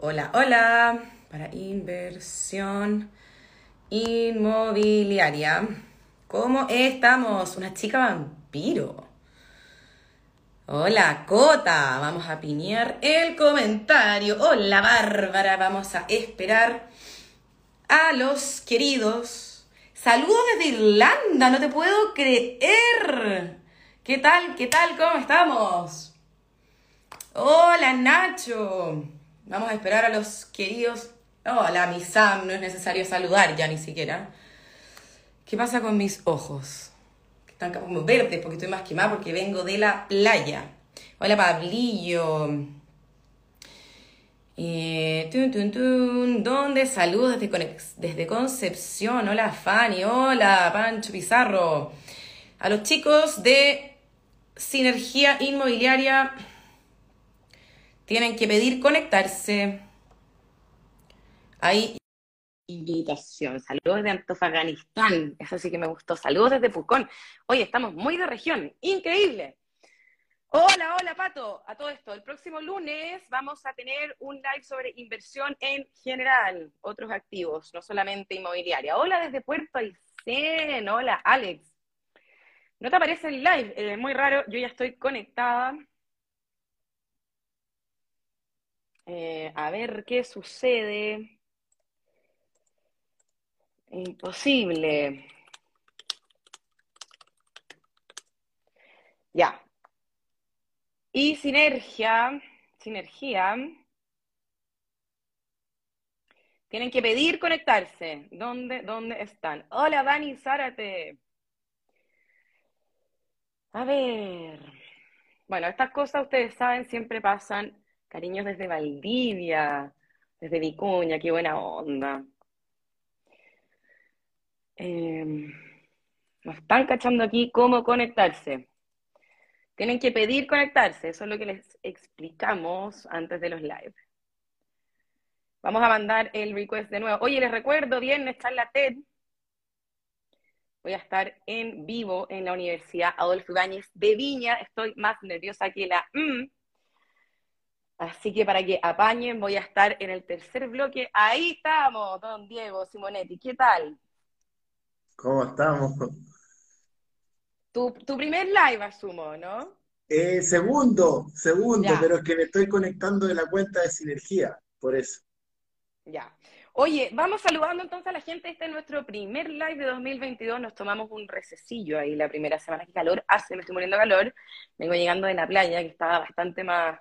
Hola, hola. Para inversión inmobiliaria. ¿Cómo estamos? Una chica vampiro. Hola, Cota. Vamos a piñar el comentario. Hola, Bárbara. Vamos a esperar a los queridos. Saludos desde Irlanda. No te puedo creer. ¿Qué tal? ¿Qué tal? ¿Cómo estamos? Hola, Nacho. Vamos a esperar a los queridos. Hola, mi Sam. No es necesario saludar ya ni siquiera. ¿Qué pasa con mis ojos? están como verdes porque estoy más quemada porque vengo de la playa. Hola Pablillo. Eh, ¿Dónde? Saludos desde, desde Concepción. Hola Fanny. Hola Pancho Pizarro. A los chicos de Sinergia Inmobiliaria tienen que pedir conectarse. Ahí invitación. Saludos desde Antofagastán, eso sí que me gustó. Saludos desde Pucón. Oye, estamos muy de región, increíble. Hola, hola Pato, a todo esto. El próximo lunes vamos a tener un live sobre inversión en general, otros activos, no solamente inmobiliaria. Hola desde Puerto Aysén, hola Alex. ¿No te aparece el live? Es muy raro, yo ya estoy conectada. Eh, a ver qué sucede. Imposible. Ya. Y sinergia, sinergia. Tienen que pedir conectarse. ¿Dónde, dónde están? Hola, Dani Zárate. A ver. Bueno, estas cosas ustedes saben siempre pasan. Cariños desde Valdivia, desde Vicuña, qué buena onda. Eh, nos están cachando aquí cómo conectarse. Tienen que pedir conectarse, eso es lo que les explicamos antes de los live. Vamos a mandar el request de nuevo. Oye, les recuerdo, viernes está en la TED. Voy a estar en vivo en la Universidad Adolfo Ibáñez de Viña. Estoy más nerviosa que la M. Así que para que apañen, voy a estar en el tercer bloque. Ahí estamos, don Diego Simonetti. ¿Qué tal? ¿Cómo estamos? Tu, primer live, asumo, ¿no? Eh, segundo, segundo, pero es que me estoy conectando de la cuenta de Sinergia, por eso. Ya. Oye, vamos saludando entonces a la gente. Este es nuestro primer live de 2022. Nos tomamos un recesillo ahí la primera semana. que calor hace, me estoy muriendo calor. Vengo llegando de la playa, que estaba bastante más,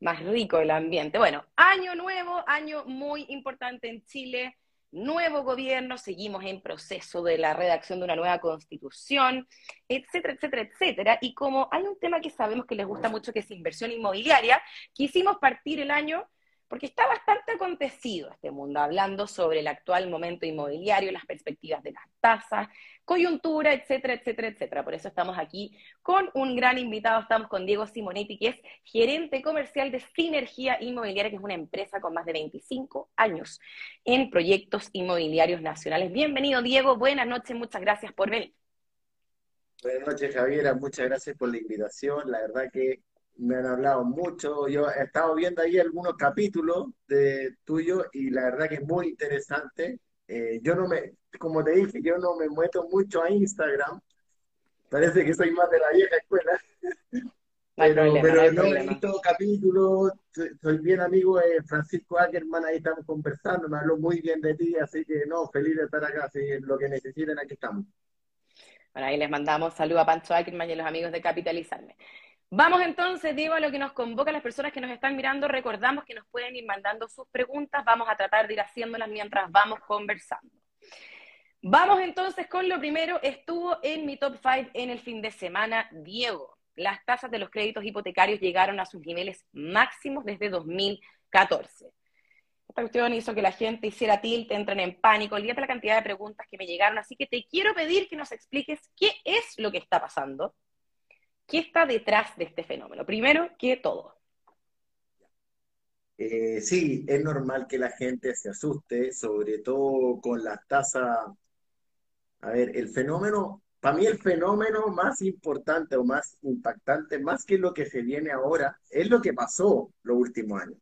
más rico el ambiente. Bueno, año nuevo, año muy importante en Chile nuevo gobierno, seguimos en proceso de la redacción de una nueva constitución, etcétera, etcétera, etcétera. Y como hay un tema que sabemos que les gusta mucho, que es inversión inmobiliaria, quisimos partir el año porque está bastante acontecido este mundo, hablando sobre el actual momento inmobiliario, las perspectivas de las tasas, coyuntura, etcétera, etcétera, etcétera. Por eso estamos aquí con un gran invitado, estamos con Diego Simonetti, que es gerente comercial de Sinergia Inmobiliaria, que es una empresa con más de 25 años en proyectos inmobiliarios nacionales. Bienvenido, Diego, buenas noches, muchas gracias por venir. Buenas noches, Javiera, muchas gracias por la invitación. La verdad que me han hablado mucho. Yo he estado viendo ahí algunos capítulos de tuyo y la verdad que es muy interesante. Eh, yo no me, como te dije, yo no me muevo mucho a Instagram. Parece que soy más de la vieja escuela. pero, pero no, he visto capítulos, soy bien amigo de Francisco Ackerman, ahí estamos conversando, me habló muy bien de ti, así que no, feliz de estar acá, si lo que necesiten, aquí estamos. Bueno, ahí les mandamos saludos a Pancho Ackerman y a los amigos de Capitalizarme. Vamos entonces, Diego, a lo que nos convoca las personas que nos están mirando. Recordamos que nos pueden ir mandando sus preguntas. Vamos a tratar de ir haciéndolas mientras vamos conversando. Vamos entonces con lo primero. Estuvo en mi top 5 en el fin de semana, Diego. Las tasas de los créditos hipotecarios llegaron a sus niveles máximos desde 2014. Esta cuestión hizo que la gente hiciera tilt, entren en pánico. Olvídate la cantidad de preguntas que me llegaron. Así que te quiero pedir que nos expliques qué es lo que está pasando ¿Qué está detrás de este fenómeno? Primero que todo. Eh, sí, es normal que la gente se asuste, sobre todo con las tasas. A ver, el fenómeno para mí el fenómeno más importante o más impactante, más que lo que se viene ahora, es lo que pasó los últimos años.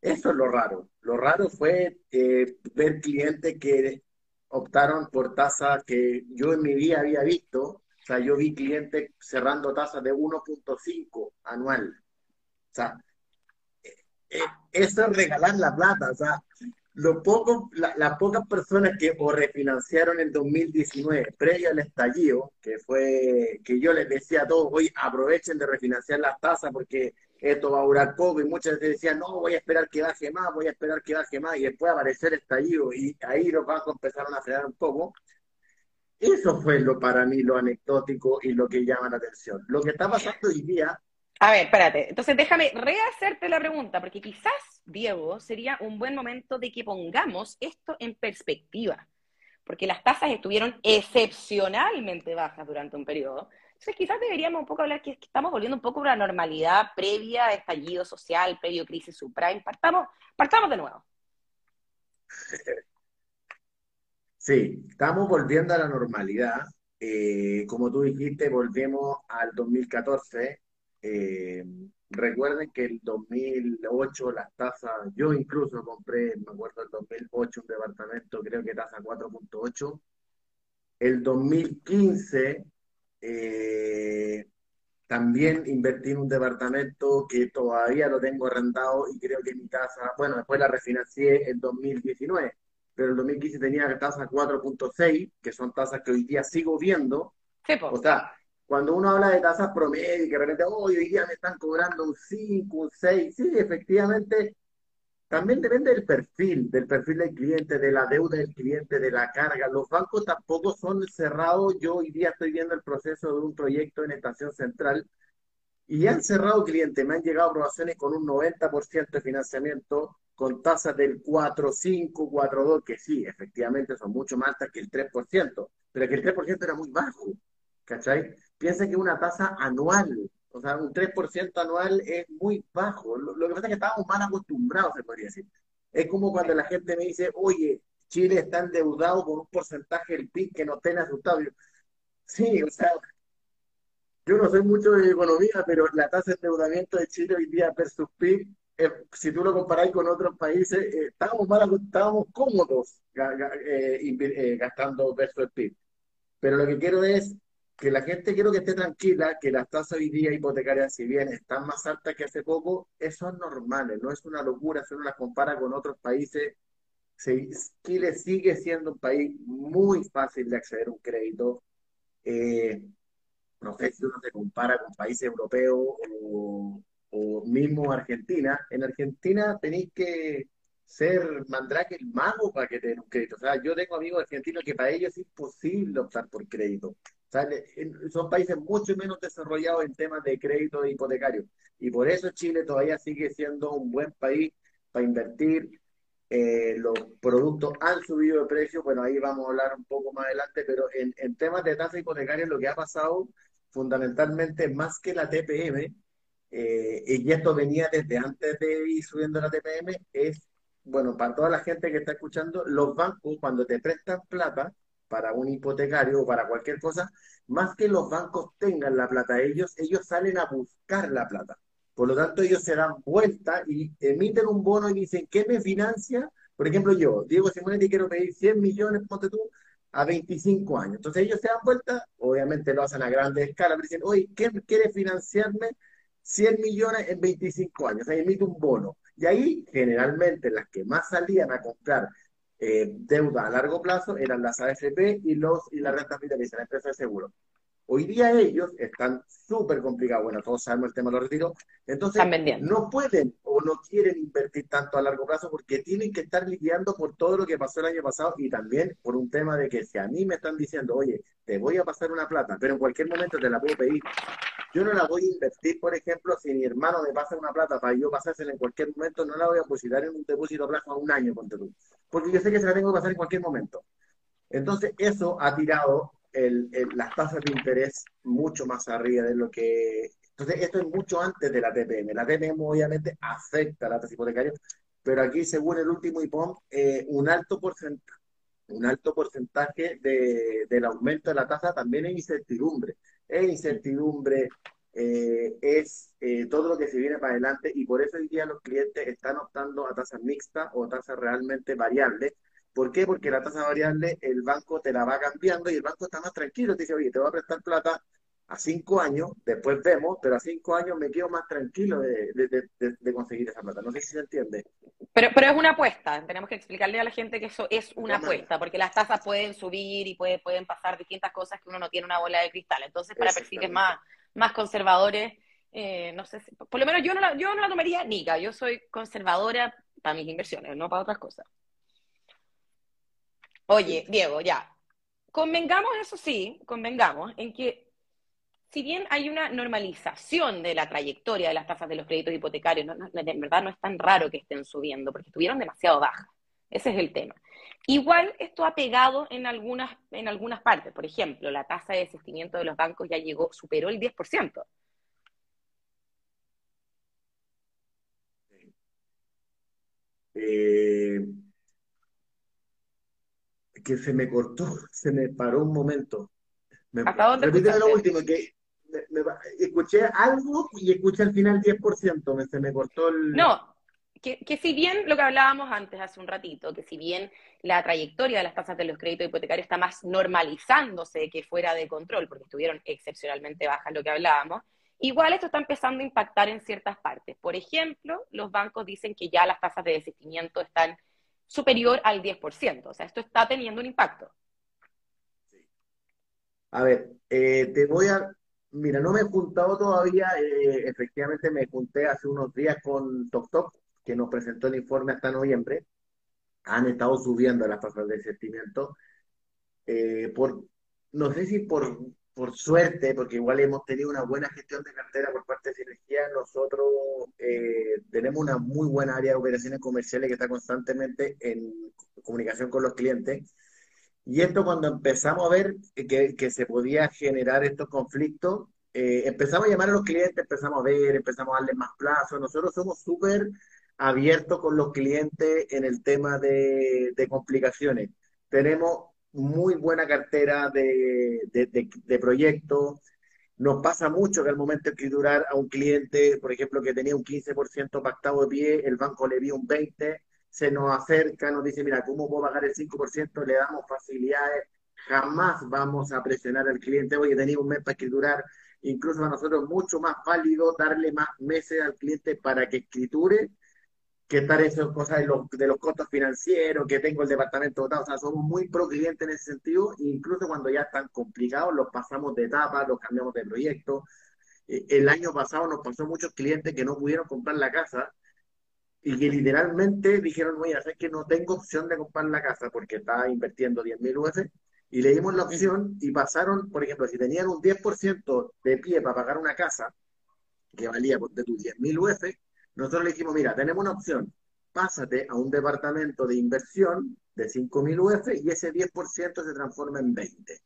Eso es lo raro. Lo raro fue eh, ver clientes que optaron por tasas que yo en mi vida había visto. O sea, yo vi clientes cerrando tasas de 1.5 anual. O sea, eh, eh, eso es regalar la plata. O sea, las pocas personas que refinanciaron en 2019, previo al estallido, que fue que yo les decía a todos, hoy aprovechen de refinanciar las tasas porque esto va a durar poco, y muchas veces decían, no, voy a esperar que baje más, voy a esperar que baje más, y después aparecer el estallido, y ahí los bancos empezaron a frenar un poco. Eso fue lo para mí lo anecdótico y lo que llama la atención. Lo que está pasando hoy día a ver, espérate. Entonces déjame rehacerte la pregunta, porque quizás, Diego, sería un buen momento de que pongamos esto en perspectiva, porque las tasas estuvieron excepcionalmente bajas durante un periodo. Entonces quizás deberíamos un poco hablar que estamos volviendo un poco a la normalidad previa a estallido social, previo crisis subprime. Partamos, partamos de nuevo. Sí, estamos volviendo a la normalidad. Eh, como tú dijiste, volvemos al 2014 eh, recuerden que el 2008 las tasas, yo incluso compré, me acuerdo, el 2008 un departamento, creo que tasa 4.8. El 2015 eh, también invertí en un departamento que todavía lo tengo arrendado y creo que mi tasa, bueno, después la refinancié en 2019, pero el 2015 tenía tasa 4.6, que son tasas que hoy día sigo viendo. o sea, cuando uno habla de tasas promedio y que de repente, oh, hoy día me están cobrando un 5, un 6, sí, efectivamente, también depende del perfil, del perfil del cliente, de la deuda del cliente, de la carga. Los bancos tampoco son cerrados. Yo hoy día estoy viendo el proceso de un proyecto en Estación Central y han cerrado clientes. Me han llegado aprobaciones con un 90% de financiamiento, con tasas del 4, 5, 4, 2, que sí, efectivamente son mucho más altas que el 3%, pero que el 3% era muy bajo. ¿Cachai? piensa que una tasa anual, o sea, un 3% anual es muy bajo. Lo, que pasa es que estamos mal acostumbrados, se podría decir. Es como cuando la gente me dice, oye, Chile está endeudado con un porcentaje del PIB que no tiene asustado. sí, o sea, yo no soy mucho de economía, pero la tasa de endeudamiento de Chile hoy día versus PIB, eh, si tú lo comparáis con otros países, eh, estamos mal, estábamos cómodos eh, gastando versus el PIB. Pero lo que quiero es que la gente quiero que esté tranquila, que las tasas hoy día hipotecarias, si bien están más altas que hace poco, son normales, no es una locura si uno las compara con otros países. Chile sigue siendo un país muy fácil de acceder a un crédito. Eh, no sé si uno se compara con países europeos o, o mismo Argentina. En Argentina tenéis que ser mandrake el mago para que te den un crédito. O sea, yo tengo amigos argentinos que para ellos es imposible optar por crédito son países mucho menos desarrollados en temas de crédito e hipotecario. Y por eso Chile todavía sigue siendo un buen país para invertir. Eh, los productos han subido de precio, bueno, ahí vamos a hablar un poco más adelante, pero en, temas de tasa hipotecaria lo que ha pasado fundamentalmente más que la TPM, eh, y esto venía desde antes de ir subiendo la TPM, es, bueno, para toda la gente que está escuchando, los bancos cuando te prestan plata, para un hipotecario o para cualquier cosa, más que los bancos tengan la plata ellos, ellos salen a buscar la plata. Por lo tanto, ellos se dan vuelta y emiten un bono y dicen, ¿qué me financia? Por ejemplo, yo, Diego Simonetti, quiero pedir 100 millones, ponte tú, a 25 años. Entonces ellos se dan vuelta, obviamente lo hacen a grande escala, pero dicen, oye, ¿quién quiere financiarme 100 millones en 25 años? Ahí emite un bono. Y ahí, generalmente, las que más salían a comprar eh, deuda a largo plazo eran las AFP y, los, y las rentas vitalicias, la empresa de seguro. Hoy día ellos están súper complicados. Bueno, todos sabemos el tema de los retiros. Entonces, no pueden o no quieren invertir tanto a largo plazo porque tienen que estar lidiando por todo lo que pasó el año pasado y también por un tema de que si a mí me están diciendo, oye, te voy a pasar una plata, pero en cualquier momento te la puedo pedir. Yo no la voy a invertir, por ejemplo, si mi hermano me pasa una plata para yo pasársela en cualquier momento, no la voy a depositar en un depósito a plazo a un año, ponte tú. Porque yo sé que se la tengo que pasar en cualquier momento. Entonces, eso ha tirado las tasas de interés mucho más arriba de lo que... Entonces, esto es mucho antes de la TPM. La TPM obviamente afecta a la tasa hipotecaria, pero aquí, según el último IPOM, eh, un alto porcentaje, un alto porcentaje de, del aumento de la tasa también es incertidumbre. Es incertidumbre, eh, es eh, todo lo que se viene para adelante y por eso hoy día los clientes están optando a tasas mixtas o tasas realmente variables. ¿Por qué? Porque la tasa variable el banco te la va cambiando y el banco está más tranquilo. Te dice, oye, te voy a prestar plata a cinco años, después vemos, pero a cinco años me quedo más tranquilo de, de, conseguir esa plata. No sé si se entiende. Pero, pero es una apuesta, tenemos que explicarle a la gente que eso es una apuesta, porque las tasas pueden subir y puede, pueden pasar distintas cosas que uno no tiene una bola de cristal. Entonces, para perfiles más, más conservadores, eh, no sé, si, por lo menos yo no, la, yo no la tomaría nica, yo soy conservadora para mis inversiones, no para otras cosas. Oye, Diego, ya, convengamos, eso sí, convengamos en que si bien hay una normalización de la trayectoria de las tasas de los créditos hipotecarios, en verdad no es tan raro que estén subiendo, porque estuvieron demasiado bajas. Ese es el tema. Igual esto ha pegado en algunas, en algunas partes. Por ejemplo, la tasa de desistimiento de los bancos ya llegó, superó el 10%. Eh, que se me cortó, se me paró un momento. ¿Hasta dónde Repite lo último, que escuché algo y escuché al final 10%, me, se me cortó el... No, que, que, si bien lo que hablábamos antes hace un ratito, que si bien la trayectoria de las tasas de los créditos hipotecarios está más normalizándose que fuera de control, porque estuvieron excepcionalmente bajas lo que hablábamos, igual esto está empezando a impactar en ciertas partes. Por ejemplo, los bancos dicen que ya las tasas de desistimiento están superior al 10%, o sea, esto está teniendo un impacto. A ver, eh, te voy a Mira, no me he juntado todavía, eh, efectivamente me junté hace unos días con TokTok, que nos presentó el informe hasta noviembre. Han estado subiendo las tasas de sentimiento. Eh, por, no sé si por, por suerte, porque igual hemos tenido una buena gestión de cartera por parte de Sinergia, nosotros eh, tenemos una muy buena área de operaciones comerciales que está constantemente en comunicación con los clientes y esto cuando empezamos a ver que, que se podía generar estos conflictos, eh, empezamos a llamar a los clientes, empezamos a ver, empezamos a darles más plazos. Nosotros somos súper abiertos con los clientes en el tema de, de complicaciones. Tenemos muy buena cartera de, de, de, proyectos. Nos pasa mucho que al momento de escriturar a un cliente, por ejemplo, que tenía un 15% pactado de pie, el banco le vio un 20%, se nos acerca, nos dice, mira, ¿cómo puedo pagar el 5%? Le damos facilidades, jamás vamos a presionar al cliente, oye, tenía un mes para escriturar, incluso a nosotros mucho más válido darle más meses al cliente para que escriture que estar esas cosas de los, de los costos financieros, que tengo el departamento votado, o sea, somos muy pro cliente en ese sentido, incluso cuando ya están complicados, los pasamos de etapa, los cambiamos de proyecto. Eh, el año pasado nos pasó muchos clientes que no pudieron comprar la casa, y que literalmente dijeron, oye, es que no tengo opción de comprar la casa porque estaba invirtiendo 10.000 UF, y le dimos la opción y pasaron, por ejemplo, si tenían un 10% de pie para pagar una casa, que valía de tus 10.000 UF, nosotros le dijimos, mira, tenemos una opción, pásate a un departamento de inversión de 5.000 UF y ese 10% se transforma en 20.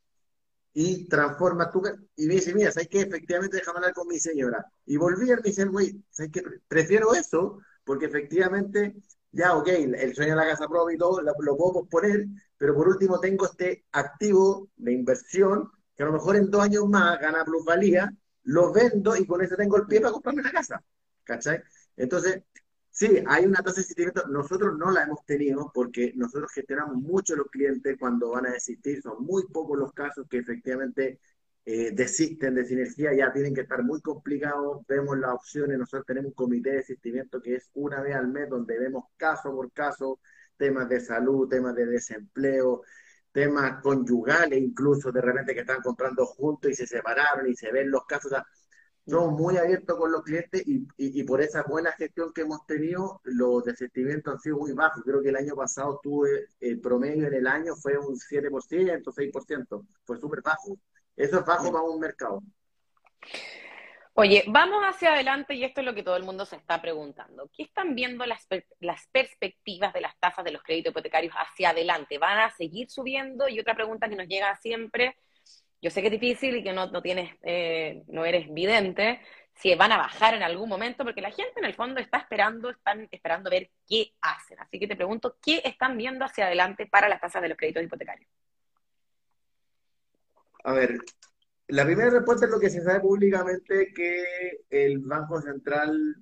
Y transforma tu... Y me dice, mira, ¿sabes qué? Efectivamente, déjame hablar con mi señora. Y volví a me dice, güey, ¿sabes qué? Prefiero eso porque efectivamente, ya, ok, el sueño de la casa propia y todo lo, puedo posponer, pero por último tengo este activo de inversión que a lo mejor en dos años más gana plusvalía, lo vendo y con eso tengo el pie para comprarme la casa. ¿Cachai? Entonces, sí, hay una tasa de desistimiento. Nosotros no la hemos tenido porque nosotros gestionamos mucho los clientes cuando van a desistir. Son muy pocos los casos que efectivamente eh, desisten de sinergia, ya tienen que estar muy complicados, vemos las opciones, nosotros tenemos un comité de desistimiento que es una vez al mes donde vemos caso por caso temas de salud, temas de desempleo, temas conyugales incluso, de repente que están comprando juntos y se separaron y se ven los casos. Somos muy abiertos con los clientes y, y, por esa buena gestión que hemos tenido, los desistimientos han sido muy bajos. Creo que el año pasado tuve, el promedio en el año fue un 7%, 6%, fue súper bajo. Eso es bajo para un mercado. Oye, vamos hacia adelante y esto es lo que todo el mundo se está preguntando. ¿Qué están viendo las, las perspectivas de las tasas de los créditos hipotecarios hacia adelante? ¿Van a seguir subiendo? Y otra pregunta que nos llega siempre, yo sé que es difícil y que no, tienes, eh, no eres vidente, si van a bajar en algún momento, porque la gente en el fondo está esperando, están esperando ver qué hacen. Así que te pregunto, ¿qué están viendo hacia adelante para las tasas de los créditos hipotecarios? A ver, la primera respuesta es lo que se sabe públicamente que el Banco Central,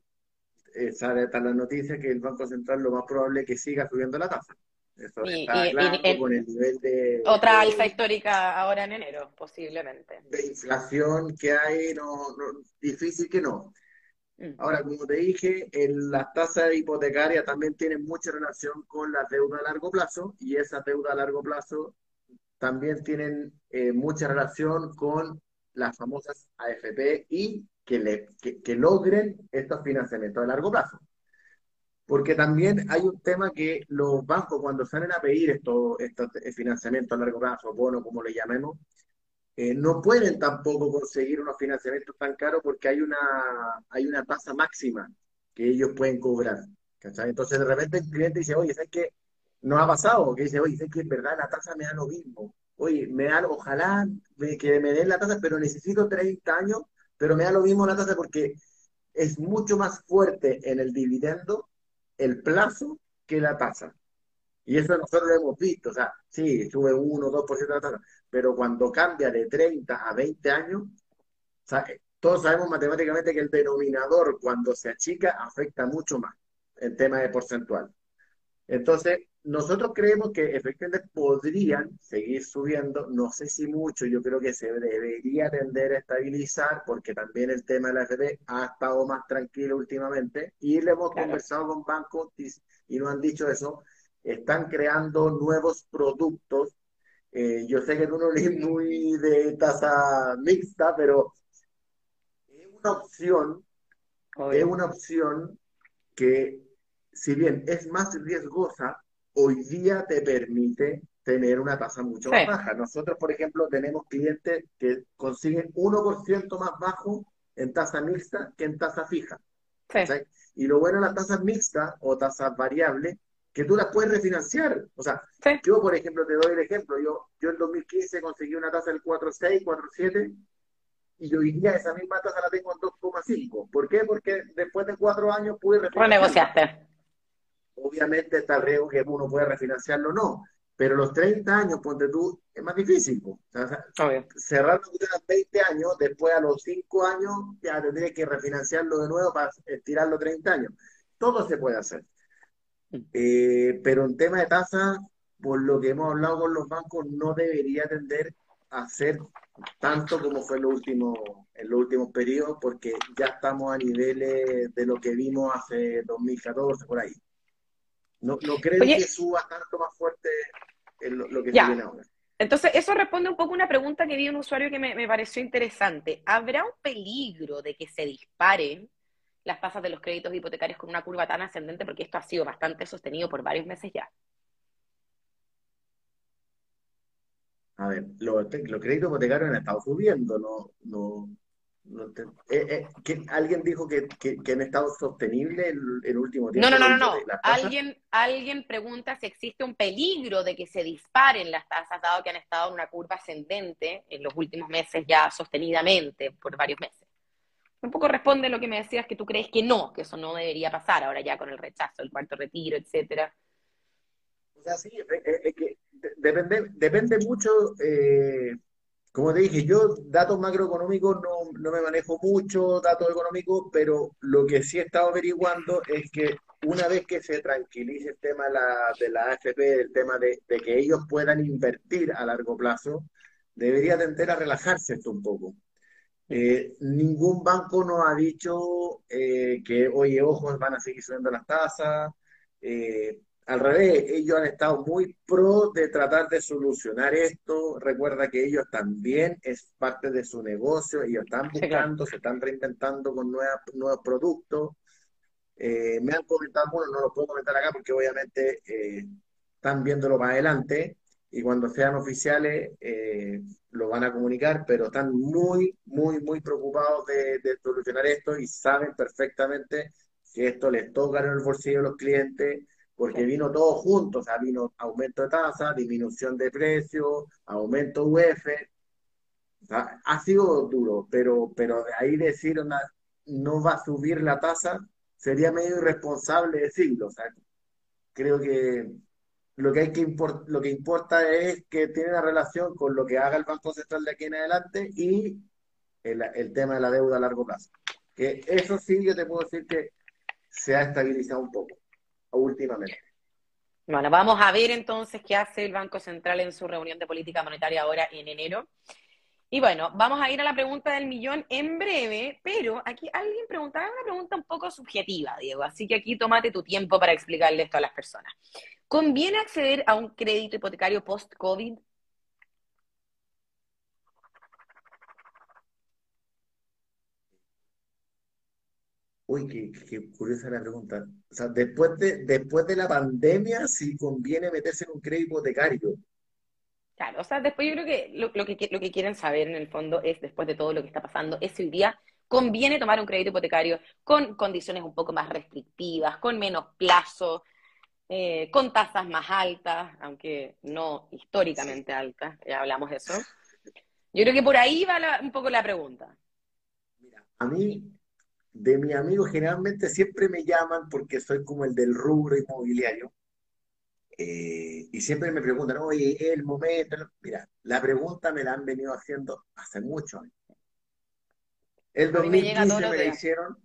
eh, sale hasta la noticia que el Banco Central lo más probable es que siga subiendo la tasa. Eso está claro con el nivel de... Otra alza histórica ahora en enero, posiblemente. De inflación que hay, no, difícil que no. Mm. Ahora, como te dije, las tasas hipotecarias también tienen mucha relación con la deuda a largo plazo y esa deuda a largo plazo también tienen eh, mucha relación con las famosas AFP y que, le, que, logren estos financiamientos a largo plazo. Porque también hay un tema que los bancos cuando salen a pedir esto, financiamientos a largo plazo, bono como le llamemos, eh, no pueden tampoco conseguir unos financiamientos tan caros porque hay una, hay una tasa máxima que ellos pueden cobrar. Entonces de repente el cliente dice, oye, ¿sabes qué? nos ha pasado, que dice, oye, sé que en verdad la tasa me da lo mismo. Oye, me da, ojalá que me den la tasa, pero necesito 30 años, pero me da lo mismo la tasa porque es mucho más fuerte en el dividendo el plazo que la tasa. Y eso nosotros lo hemos visto, o sea, sí, sube 1 o 2% de la tasa, pero cuando cambia de 30 a 20 años, todos sabemos matemáticamente que el denominador cuando se achica afecta mucho más en tema de porcentual. Entonces, nosotros creemos que efectivamente podrían seguir subiendo, no sé si mucho, yo creo que se debería tender a estabilizar porque también el tema de la FP ha estado más tranquilo últimamente y le hemos conversado con bancos y, nos han dicho eso, están creando nuevos productos. Eh, yo sé que tú no eres muy de tasa mixta, pero es una opción, es una opción que si bien es más riesgosa, hoy día te permite tener una tasa mucho más baja. Nosotros, por ejemplo, tenemos clientes que consiguen 1% más bajo en tasa mixta que en tasa fija. Y lo bueno de las tasas mixtas o tasas variables, que tú las puedes refinanciar. O sea, yo, por ejemplo, te doy el ejemplo. Yo, yo en 2015 conseguí una tasa del 4,6, 4,7 y hoy día esa misma tasa la tengo en 2,5. ¿Por qué? Porque después de cuatro años pude refinanciar. Renegociaste. Obviamente está el riesgo que uno puede refinanciarlo o no, pero los 30 años, ponte tú, es más difícil. O cerrar que 20 años, después a los 5 años ya tendrías que refinanciarlo de nuevo para estirarlo 30 años. Todo se puede hacer. Mm. Eh, pero en tema de tasa, por lo que hemos hablado con los bancos, no debería tender a ser tanto como fue en los últimos, en los últimos periodos, porque ya estamos a niveles de lo que vimos hace 2014, por ahí. No, no creo que suba tanto más fuerte lo, que viene ahora. Entonces, eso responde un poco a una pregunta que vi un usuario que me, me, pareció interesante. ¿Habrá un peligro de que se disparen las tasas de los créditos hipotecarios con una curva tan ascendente? Porque esto ha sido bastante sostenido por varios meses ya. A ver, los, los créditos hipotecarios han estado subiendo, no, no, eh, eh, alguien dijo que, que, han estado sostenibles el, último tiempo. No, no, no, no. Alguien, alguien pregunta si existe un peligro de que se disparen las tasas, dado que han estado en una curva ascendente en los últimos meses ya sostenidamente por varios meses. Un poco responde lo que me decías que tú crees que no, que eso no debería pasar ahora ya con el rechazo, el cuarto retiro, etcétera. O sea, sí, es, que depende, depende mucho. Eh, como te dije, yo datos macroeconómicos no, no me manejo mucho, datos económicos, pero lo que sí he estado averiguando es que una vez que se tranquilice el tema de la, de la AFP, el tema de, que ellos puedan invertir a largo plazo, debería tender a relajarse esto un poco. Eh, ningún banco nos ha dicho eh, que, oye, ojos, van a seguir subiendo las tasas. Eh, al revés, ellos han estado muy pro de tratar de solucionar esto. Recuerda que ellos también es parte de su negocio, ellos están buscando, se están reinventando con nuevos productos. Eh, me han comentado algunos, no lo puedo comentar acá porque obviamente eh, están viéndolo para adelante y cuando sean oficiales eh, lo van a comunicar, pero están muy, muy, muy preocupados de, de solucionar esto y saben perfectamente que esto les toca en el bolsillo a los clientes porque vino todo junto, o sea, vino aumento de tasa, disminución de precios, aumento UF, ha sido duro, pero, pero de ahí decir una, no va a subir la tasa, sería medio irresponsable decirlo. O sea, creo que lo que, hay que lo que importa es que tiene una relación con lo que haga el Banco Central de aquí en adelante y el, el tema de la deuda a largo plazo. Que eso sí, yo te puedo decir que se ha estabilizado un poco últimamente. Bueno, vamos a ver entonces qué hace el Banco Central en su reunión de política monetaria ahora en enero. Y bueno, vamos a ir a la pregunta del millón en breve, pero aquí alguien preguntaba una pregunta un poco subjetiva, Diego, así que aquí tómate tu tiempo para explicarle esto a las personas. ¿Conviene acceder a un crédito hipotecario post-COVID? Uy, qué, curiosa la pregunta. O sea, después de, después de la pandemia, si conviene meterse en un crédito hipotecario. Claro, o sea, después yo creo que lo, que lo que quieren saber en el fondo es, después de todo lo que está pasando, es si hoy día conviene tomar un crédito hipotecario con condiciones un poco más restrictivas, con menos plazo, eh, con tasas más altas, aunque no históricamente altas, ya hablamos de eso. Yo creo que por ahí va un poco la pregunta. Mira, a mí de mis amigos generalmente siempre me llaman porque soy como el del rubro inmobiliario. Eh, y siempre me preguntan, oye, el momento. Mira, la pregunta me la han venido haciendo hace mucho años. El 2015 me, me la hicieron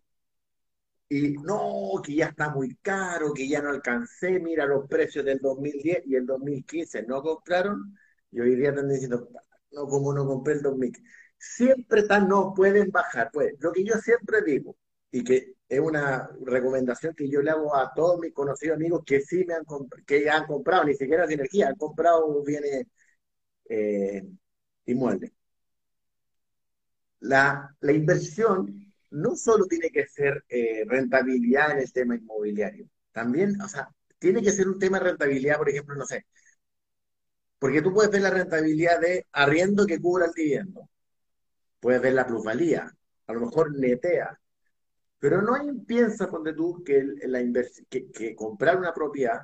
y no, que ya está muy caro, que ya no alcancé, mira los precios del 2010 y el 2015 no compraron. Y hoy día están diciendo, no, como no compré el 2015. Siempre están, no pueden bajar. Pues lo que yo siempre digo, y que es una recomendación que yo le hago a todos mis conocidos amigos que sí me han, que han comprado, ni siquiera de energía, han comprado bienes eh, inmuebles. La, la, inversión no solo tiene que ser eh, rentabilidad en el tema inmobiliario, también, o sea, tiene que ser un tema de rentabilidad, por ejemplo, no sé, porque tú puedes ver la rentabilidad de arriendo que cubra el dividendo, puedes ver la plusvalía, a lo mejor netea, pero no hay, piensa, ponte tú, que, la que, que, comprar una propiedad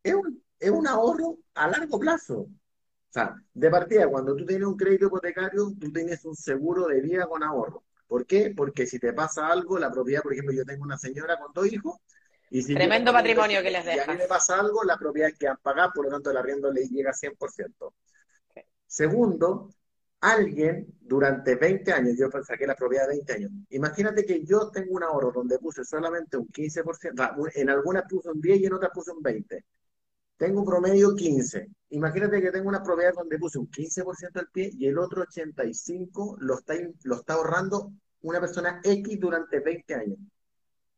es un, es un ahorro a largo plazo. O sea, de partida, cuando tú tienes un crédito hipotecario, tú tienes un seguro de vida con ahorro. ¿Por qué? Porque si te pasa algo, la propiedad, por ejemplo, yo tengo una señora con dos hijos, y si Tremendo patrimonio que les deja. Y a mí me pasa algo, la propiedad que han pagado, por lo tanto el arriendo le llega a 100%. Segundo, alguien durante 20 años, yo saqué la propiedad de 20 años, imagínate que yo tengo un ahorro donde puse solamente un 15%, en algunas puse un 10 y en otras puse un 20. Tengo un promedio 15. Imagínate que tengo una propiedad donde puse un 15% al pie y el otro 85% lo está, lo está ahorrando una persona X durante 20 años.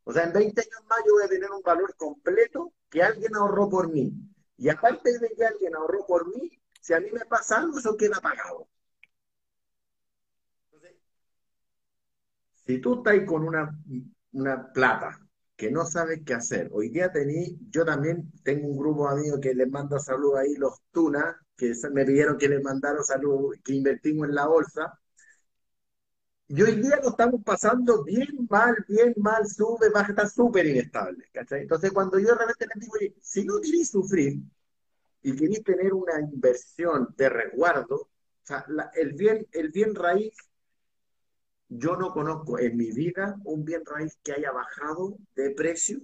O sea, en 20 años más yo voy a tener un valor completo que alguien ahorró por mí. Y aparte de que alguien ahorró por mí, si a mí me pasa algo, eso queda pagado. Si tú estás con una, una plata que no sabes qué hacer, hoy día tení, yo también tengo un grupo de amigos que les mando salud ahí, los Tuna, que me pidieron que les mandaron salud, que invertimos en la bolsa. Y hoy día lo estamos pasando bien mal, bien mal, sube, baja, está súper inestable. Entonces, cuando yo de repente les digo, si no queréis sufrir y queréis tener una inversión de resguardo, o sea, el, bien, el bien raíz yo no conozco en mi vida un bien raíz que haya bajado de precio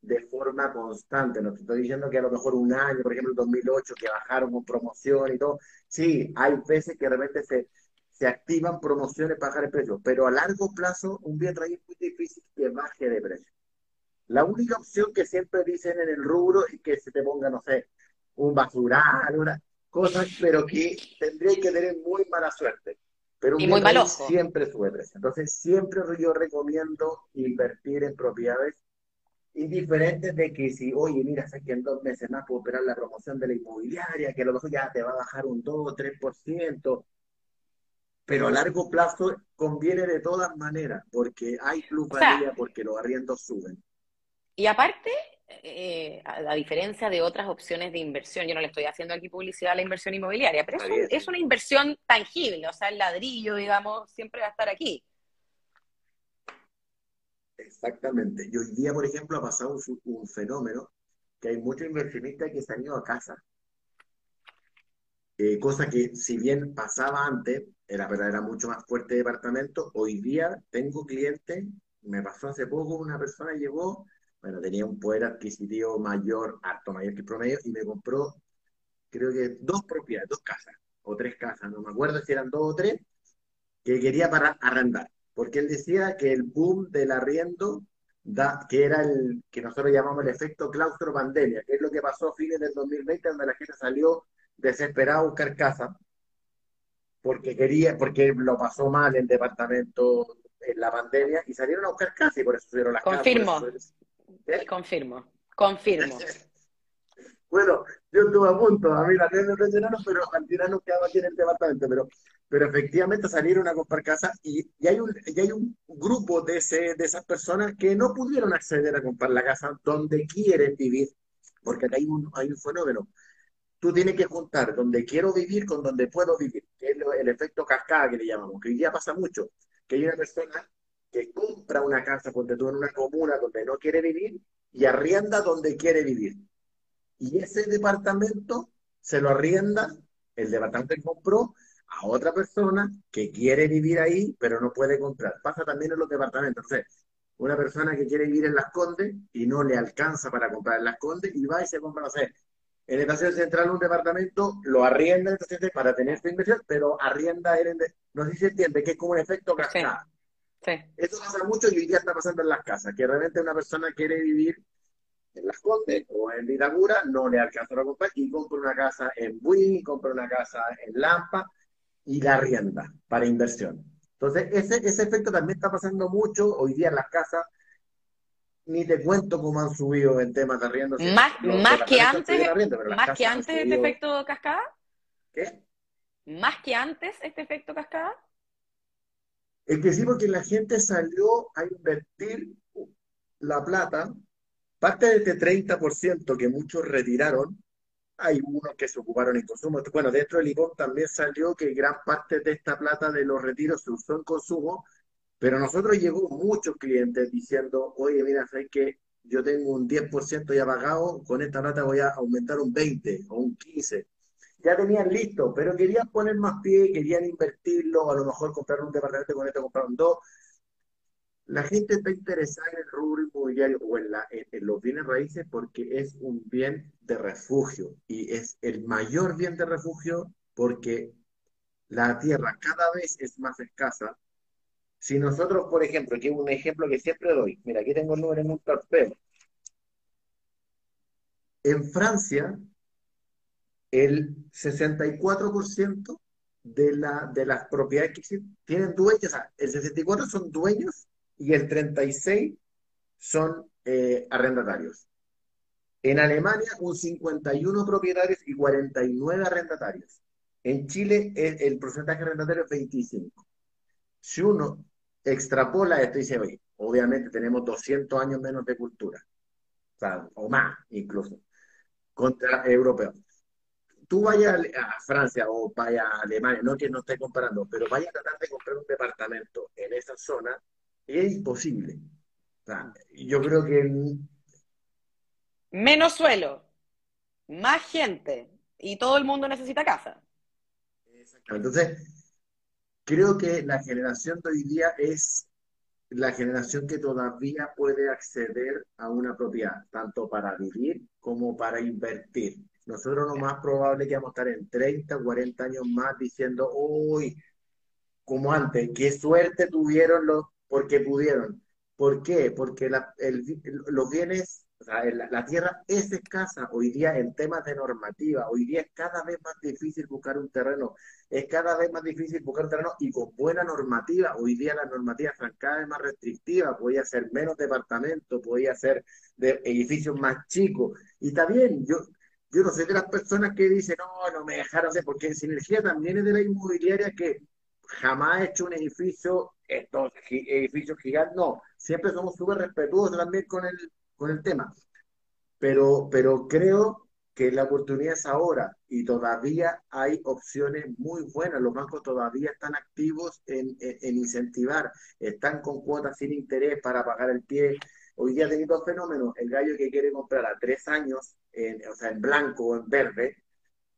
de forma constante. No te estoy diciendo que a lo mejor un año, por ejemplo, el 2008, que bajaron con promoción y todo. Sí, hay veces que de repente se, se activan promociones para bajar el precio, pero a largo plazo un bien raíz es muy difícil que baje de precio. La única opción que siempre dicen en el rubro es que se te ponga, no sé, un basural, una, cosas, pero que tendría que tener muy mala suerte. Pero y muy malo. siempre sube precio. Entonces, siempre yo recomiendo invertir en propiedades indiferentes de que si, oye, mira, sé que en dos meses más puedo operar la promoción de la inmobiliaria, que a lo mejor ya te va a bajar un 2 o 3%, pero a largo plazo conviene de todas maneras, porque hay plusvalía, porque los arriendos suben. Y aparte, eh, a, diferencia de otras opciones de inversión, yo no le estoy haciendo aquí publicidad a la inversión inmobiliaria, pero es, una inversión tangible, o sea, el ladrillo, digamos, siempre va a estar aquí. Exactamente. Y hoy día, por ejemplo, ha pasado un, fenómeno que hay muchos inversionistas que se han ido a casa. Eh, cosa que si bien pasaba antes, era, pero era mucho más fuerte departamento, hoy día tengo clientes me pasó hace poco, una persona llegó, bueno, tenía un poder adquisitivo mayor, harto mayor que el promedio, y me compró, creo que dos propiedades, dos casas, o tres casas, no me acuerdo si eran dos o tres, que quería para arrendar, porque él decía que el boom del arriendo, da, que era el que nosotros llamamos el efecto claustro pandemia, que es lo que pasó a fines del 2020, donde la gente salió desesperada a buscar casa, porque quería, porque lo pasó mal el departamento en la pandemia y salieron a buscar casa y por eso subieron las Confirmo. casas. ¿Eh? Confirmo. Confirmo. bueno, yo estuve a punto, a mí la me impresionaron, pero al final nos quedamos aquí en el departamento, pero, pero efectivamente salieron a comprar casa y, y, hay un, y hay un grupo de, ese, de esas personas que no pudieron acceder a comprar la casa donde quieren vivir, porque acá hay un, hay un fenómeno tú tienes que juntar donde quiero vivir con donde puedo vivir, que es el efecto cascada que le llamamos, que hoy día pasa mucho, que hay una persona que compra una casa, porque tú en una comuna donde no quiere vivir y arrienda donde quiere vivir. Y ese departamento se lo arrienda, el departamento que compró, a otra persona que quiere vivir ahí, pero no puede comprar. Pasa también en los departamentos. Entonces, una persona que quiere vivir en Las Condes y no le alcanza para comprar en Las Condes y va y se compra, no sé, en Estación Central un departamento lo arrienda para tener su inversión, pero arrienda, no sé si se entiende, que es como un efecto cascada. Sí. Eso pasa mucho y hoy día está pasando en las casas, que realmente una persona quiere vivir en Las Condes o en Vitacura, no le alcanza a comprar y compra una casa en Buin, compra una casa en Lampa y la arrienda para inversión. Entonces, ese, ese efecto también está pasando mucho hoy día en las casas ni te cuento cómo han subido en temas de arriendo. Más, más que antes, más que antes este efecto cascada. ¿Qué? Más que antes este efecto cascada. Es que sí, porque la gente salió a invertir la plata, parte de este 30% que muchos retiraron, hay unos que se ocuparon en consumo. Bueno, dentro del ICOM también salió que gran parte de esta plata de los retiros se usó en consumo pero nosotros llegó muchos clientes diciendo, oye, mira, sabes que yo tengo un 10% ya pagado, con esta plata voy a aumentar un 20 o un 15. Ya tenían listo, pero querían poner más pie, querían invertirlo, a lo mejor comprar un departamento con esto compraron dos. La gente está interesada en el rubro inmobiliario o en, la, en los bienes raíces porque es un bien de refugio y es el mayor bien de refugio porque la tierra cada vez es más escasa si nosotros, por ejemplo, que es un ejemplo que siempre doy, mira, aquí tengo el número en un papel. En Francia, el 64% de, la, de las propiedades que tienen dueños, o sea, el 64 son dueños y el 36 son eh, arrendatarios. En Alemania, un 51 propietarios y 49 arrendatarios. En Chile, el, el porcentaje arrendatario es 25. Si uno extrapola esto y dice, oye, obviamente tenemos 200 años menos de cultura, o, o más incluso, contra europeos. Tú vayas a Francia o vayas a Alemania, no que no esté comparando, pero vayas a tratar de comprar un departamento en esa zona, es imposible. O sea, yo creo que... Menos suelo, más gente, y todo el mundo necesita casa. Exactamente. Entonces, Creo que la generación de hoy día es la generación que todavía puede acceder a una propiedad, tanto para vivir como para invertir. Nosotros lo más probable que vamos a estar en 30, 40 años más diciendo, uy, como antes, qué suerte tuvieron los, porque pudieron. ¿Por qué? Porque los bienes la, tierra es escasa hoy día en temas de normativa. Hoy día es cada vez más difícil buscar un terreno. Es cada vez más difícil buscar un terreno y con buena normativa. Hoy día la normativa es cada vez más restrictiva. Podía ser menos departamentos, podía ser de edificios más chicos. Y también, yo, yo no soy de las personas que dicen, no, no me dejaron hacer, porque en Sinergia también es de la inmobiliaria que jamás ha hecho un edificio, estos edificios gigantes, no, siempre somos súper respetuosos también con el, con el tema. Pero, pero creo que la oportunidad es ahora y todavía hay opciones muy buenas. Los bancos todavía están activos en, incentivar, están con cuotas sin interés para pagar el pie. Hoy día tenemos dos fenómenos. El gallo que quiere comprar a tres años, en, o sea, en blanco o en verde.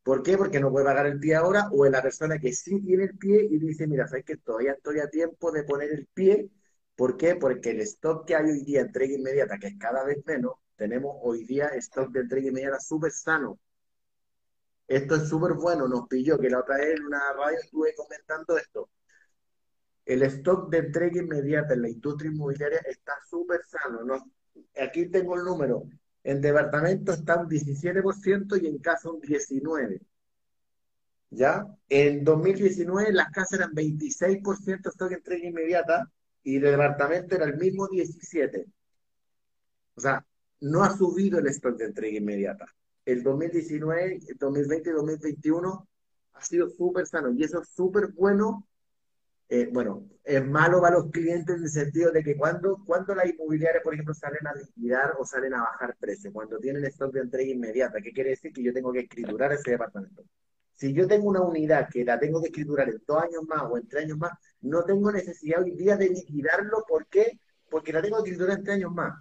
¿Por qué? Porque no puede pagar el pie ahora. O en la persona que sí tiene el pie y dice, mira, sabes que todavía estoy a tiempo de poner el pie ¿Por qué? Porque el stock que hay hoy día, entrega inmediata, que es cada vez menos, tenemos hoy día stock de entrega inmediata súper sano. Esto es súper bueno, nos pilló que la otra vez en una radio estuve comentando esto. El stock de entrega inmediata en la industria inmobiliaria está súper sano. aquí tengo el número. En departamento está un 17% y en casa un 19%. ¿Ya? En 2019 las casas eran 26% stock de entrega inmediata y el departamento era el mismo 17%. O sea, no ha subido el stock de entrega inmediata. El 2019, 2020 y 2021 ha sido súper sano y eso es súper bueno. Eh, bueno, es malo para los clientes en el sentido de que cuando, cuando las inmobiliarias, por ejemplo, salen a liquidar o salen a bajar precios, cuando tienen stock de entrega inmediata, ¿qué quiere decir? Que yo tengo que escriturar ese departamento. Si yo tengo una unidad que la tengo que escriturar en dos años más o en tres años más, no tengo necesidad hoy día de liquidarlo. ¿Por qué? Porque la tengo que escriturar en tres años más.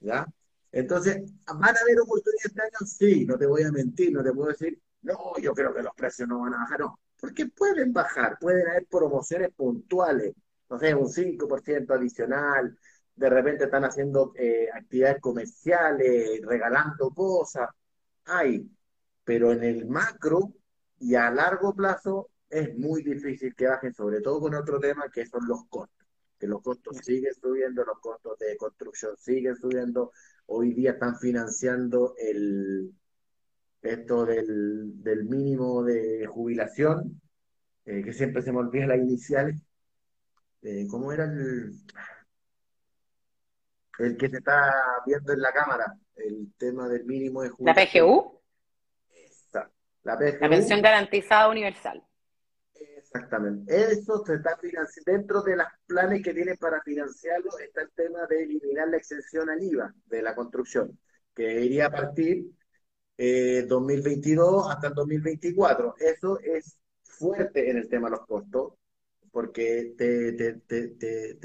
¿Ya? Entonces, ¿van a haber oportunidades este año? Sí, no te voy a mentir, no te puedo decir, no, yo creo que los precios no van a bajar, no, porque pueden bajar, pueden haber promociones puntuales, no sé, un 5% adicional, de repente están haciendo eh, actividades comerciales, regalando cosas, hay, pero en el macro y a largo plazo es muy difícil que bajen, sobre todo con otro tema que son los costos, que los costos siguen subiendo, los costos de construcción siguen subiendo, hoy día están financiando el esto del, del mínimo de jubilación, eh, que siempre se me olvida las iniciales. Eh, ¿Cómo era el, el que se está viendo en la cámara? El tema del mínimo de jubilación. ¿La PGU? La PGU. La pensión garantizada universal. Exactamente. Eso se está financiando. Dentro de los planes que tiene para financiarlo está el tema de eliminar la exención al IVA de la construcción, que iría a partir eh, 2022 hasta el 2024. Eso es fuerte en el tema de los costos, porque te, te, te,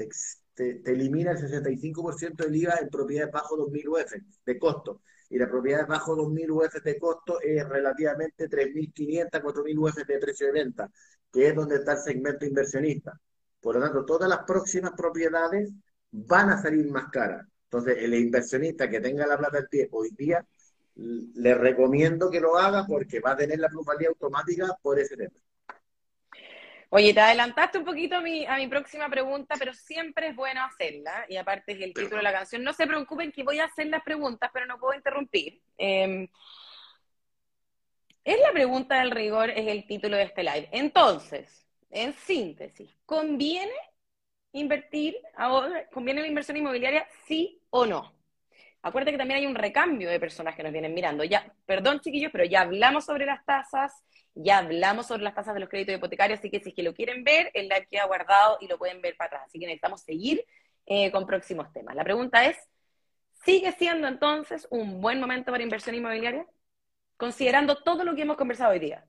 te elimina el 65% del IVA en propiedades bajo 2.000 UF de costo y la propiedad bajo 2.000 UF de costo es relativamente 3.500, 4.000 UF de precio de venta, que es donde está el segmento inversionista. Por lo tanto, todas las próximas propiedades van a salir más caras. Entonces, el inversionista que tenga la plata al pie hoy día, le recomiendo que lo haga porque va a tener la plusvalía automática por ese tema. Oye, te adelantaste un poquito a mi, a mi próxima pregunta, pero siempre es bueno hacerla. Y aparte es el título de la canción. No se preocupen que voy a hacer las preguntas, pero no puedo interrumpir. Em, es la pregunta del rigor, es el título de este live. Entonces, en síntesis, ¿conviene invertir ahora, conviene la inversión inmobiliaria, sí o no? Acuérdate que también hay un recambio de personas que nos vienen mirando. Ya, perdón chiquillos, pero ya hablamos sobre las tasas, ya hablamos sobre las tasas de los créditos hipotecarios, así que si es que lo quieren ver, el live queda guardado y lo pueden ver para atrás. Así que necesitamos seguir eh, con próximos temas. La pregunta es, ¿sigue siendo entonces un buen momento para inversión inmobiliaria? Considerando todo lo que hemos conversado hoy día.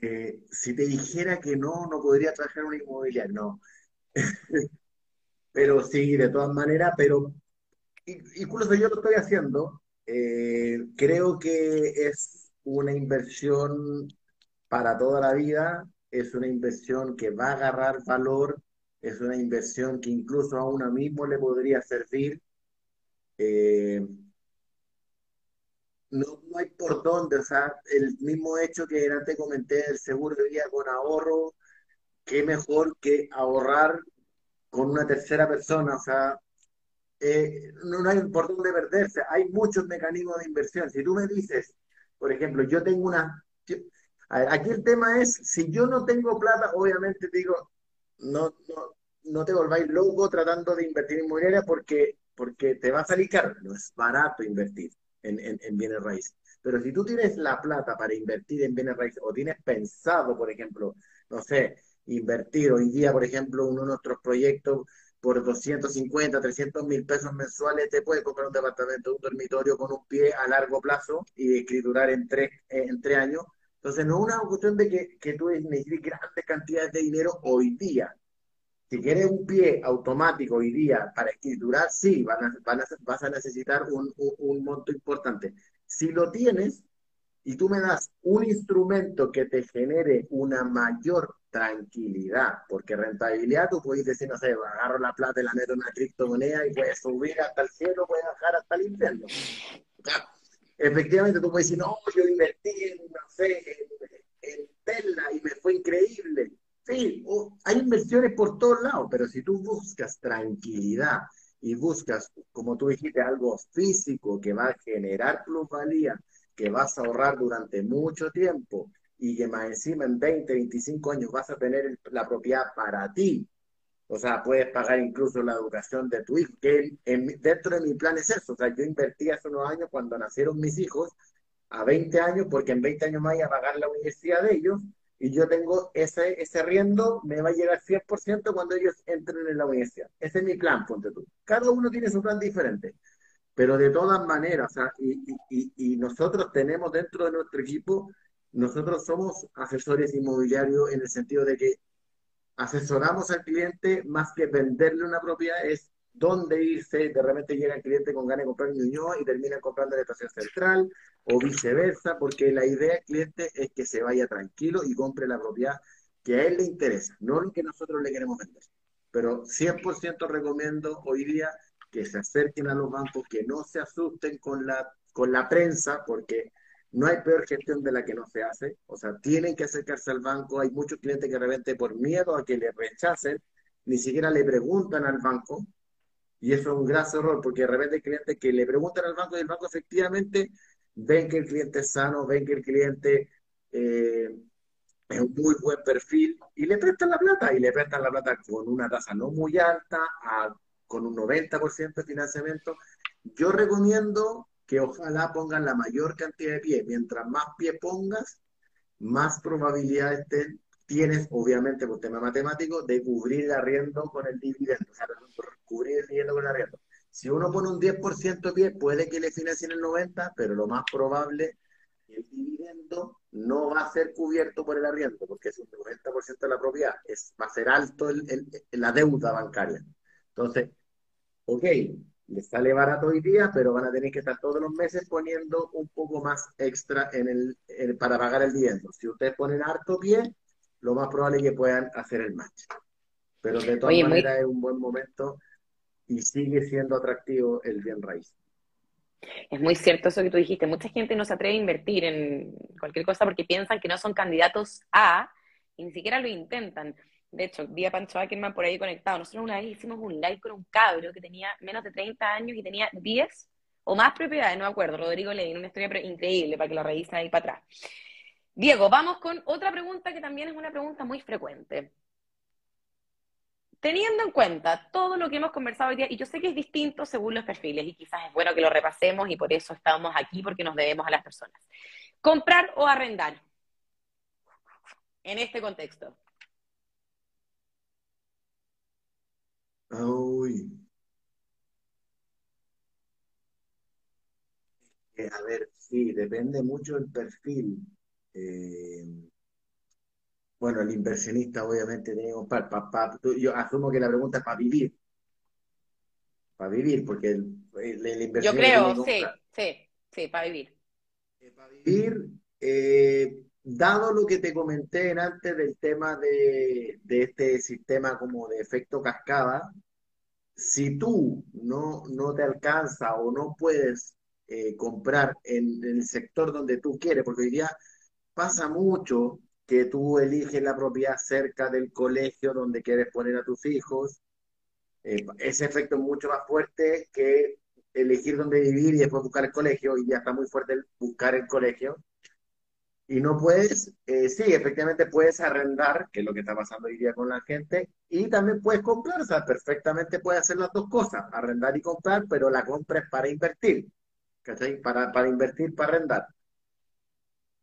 Eh, si te dijera que no, no podría trabajar en una inmobiliaria, no. pero sí, de todas maneras, pero incluso yo lo estoy haciendo, eh, creo que es una inversión para toda la vida, es una inversión que va a agarrar valor, es una inversión que incluso a uno mismo le podría servir. Eh, no, no hay por dónde, o sea, el mismo hecho que antes comenté, el seguro de vida con ahorro, qué mejor que ahorrar con una tercera persona, o sea, eh, no, hay por dónde perderse. Hay muchos mecanismos de inversión. Si tú me dices, por ejemplo, yo tengo una... aquí el tema es, si yo no tengo plata, obviamente digo, no, no, no te volváis loco tratando de invertir en inmobiliaria porque, porque te va a salir caro. No es barato invertir en, en, bienes raíces. Pero si tú tienes la plata para invertir en bienes raíces o tienes pensado, por ejemplo, no sé, invertir hoy día, por ejemplo, uno de nuestros proyectos por 250, 300 mil pesos mensuales te puedes comprar un departamento, un dormitorio con un pie a largo plazo y escriturar en tres, en tres años. Entonces, no es una cuestión de que, que tú necesites grandes cantidades de dinero hoy día. Si quieres un pie automático hoy día para escriturar, sí, van a, vas a necesitar un, un, monto importante. Si lo tienes y tú me das un instrumento que te genere una mayor tranquilidad, porque rentabilidad tú puedes decir, no sé, agarro la plata y la meto en una criptomoneda y puedes subir hasta el cielo, puedes bajar hasta el infierno. efectivamente tú puedes decir, no, yo invertí en, no sé, en, Tesla y me fue increíble. Sí, hay inversiones por todos lados, pero si tú buscas tranquilidad y buscas, como tú dijiste, algo físico que va a generar plusvalía, que vas a ahorrar durante mucho tiempo y que más encima en 20, 25 años vas a tener la propiedad para ti. O sea, puedes pagar incluso la educación de tu hijo, que dentro de mi plan es eso. O sea, yo invertí hace unos años cuando nacieron mis hijos a 20 años, porque en 20 años más voy a pagar la universidad de ellos, y yo tengo ese, ese riendo, me va a llegar 100% cuando ellos entren en la universidad. Ese es mi plan, ponte tú. Cada uno tiene su plan diferente. Pero de todas maneras, o y, nosotros tenemos dentro de nuestro equipo nosotros somos asesores inmobiliarios en el sentido de que asesoramos al cliente más que venderle una propiedad, es dónde irse. De repente llega el cliente con ganas de comprar Ñuñoa y termina comprando la estación central o viceversa, porque la idea del cliente es que se vaya tranquilo y compre la propiedad que a él le interesa, no lo que nosotros le queremos vender. Pero 100% recomiendo hoy día que se acerquen a los bancos, que no se asusten con la, con la prensa, porque no hay peor gestión de la que no se hace. O sea, tienen que acercarse al banco. Hay muchos clientes que de repente por miedo a que le rechacen, ni siquiera le preguntan al banco. Y eso es un gran error, porque de repente hay clientes que le preguntan al banco y el banco efectivamente ven que el cliente es sano, ven que el cliente eh, es un muy buen perfil y le prestan la plata. Y le prestan la plata con una tasa no muy alta, con un 90% de financiamiento. Yo recomiendo que ojalá pongan la mayor cantidad de pies. Mientras más pie pongas, más probabilidades tienes, obviamente por tema matemático, de cubrir el arriendo con el dividendo, o sea, cubrir el dividendo con el arriendo. Si uno pone un 10% de pie, puede que le financien el 90%, pero lo más probable el dividendo no va a ser cubierto por el arriendo, porque es un 90% de la propiedad, es, va a ser alto la deuda bancaria. Entonces, ok, les sale barato hoy día, pero van a tener que estar todos los meses poniendo un poco más extra en el, para pagar el dividendo. Si ustedes ponen harto pie, lo más probable es que puedan hacer el match. Pero de todas maneras es un buen momento y sigue siendo atractivo el bien raíz. Es muy cierto eso que tú dijiste. Mucha gente no se atreve a invertir en cualquier cosa porque piensan que no son candidatos a y ni siquiera lo intentan. De hecho, vi Pancho Ackerman por ahí conectado. Nosotros una vez hicimos un live con un cabro que tenía menos de 30 años y tenía 10 o más propiedades, no me acuerdo. Rodrigo le dio una historia increíble para que lo revisen ahí para atrás. Diego, vamos con otra pregunta que también es una pregunta muy frecuente. Teniendo en cuenta todo lo que hemos conversado hoy día, y yo sé que es distinto según los perfiles, y quizás es bueno que lo repasemos y por eso estamos aquí, porque nos debemos a las personas. ¿Comprar o arrendar? En este contexto. Uy. Eh, a ver, sí, depende mucho del perfil. Eh, bueno, el inversionista obviamente tiene que comprar. yo asumo que la pregunta es para vivir. Para vivir, porque el, el, inversionista. Yo creo, sí, sí, sí, para vivir. Eh, para vivir, dado lo que te comenté antes del tema de, este sistema como de efecto cascada, si tú no, no te alcanza o no puedes eh, comprar en, el sector donde tú quieres, porque hoy día pasa mucho que tú eliges la propiedad cerca del colegio donde quieres poner a tus hijos, eh, ese efecto es mucho más fuerte que elegir dónde vivir y después buscar el colegio, y ya está muy fuerte el buscar el colegio y no puedes, eh, sí, efectivamente puedes arrendar, que es lo que está pasando hoy día con la gente, y también puedes comprar, o sea, perfectamente puedes hacer las dos cosas, arrendar y comprar, pero la compra es para invertir, ¿cachai? Para, para invertir, para arrendar.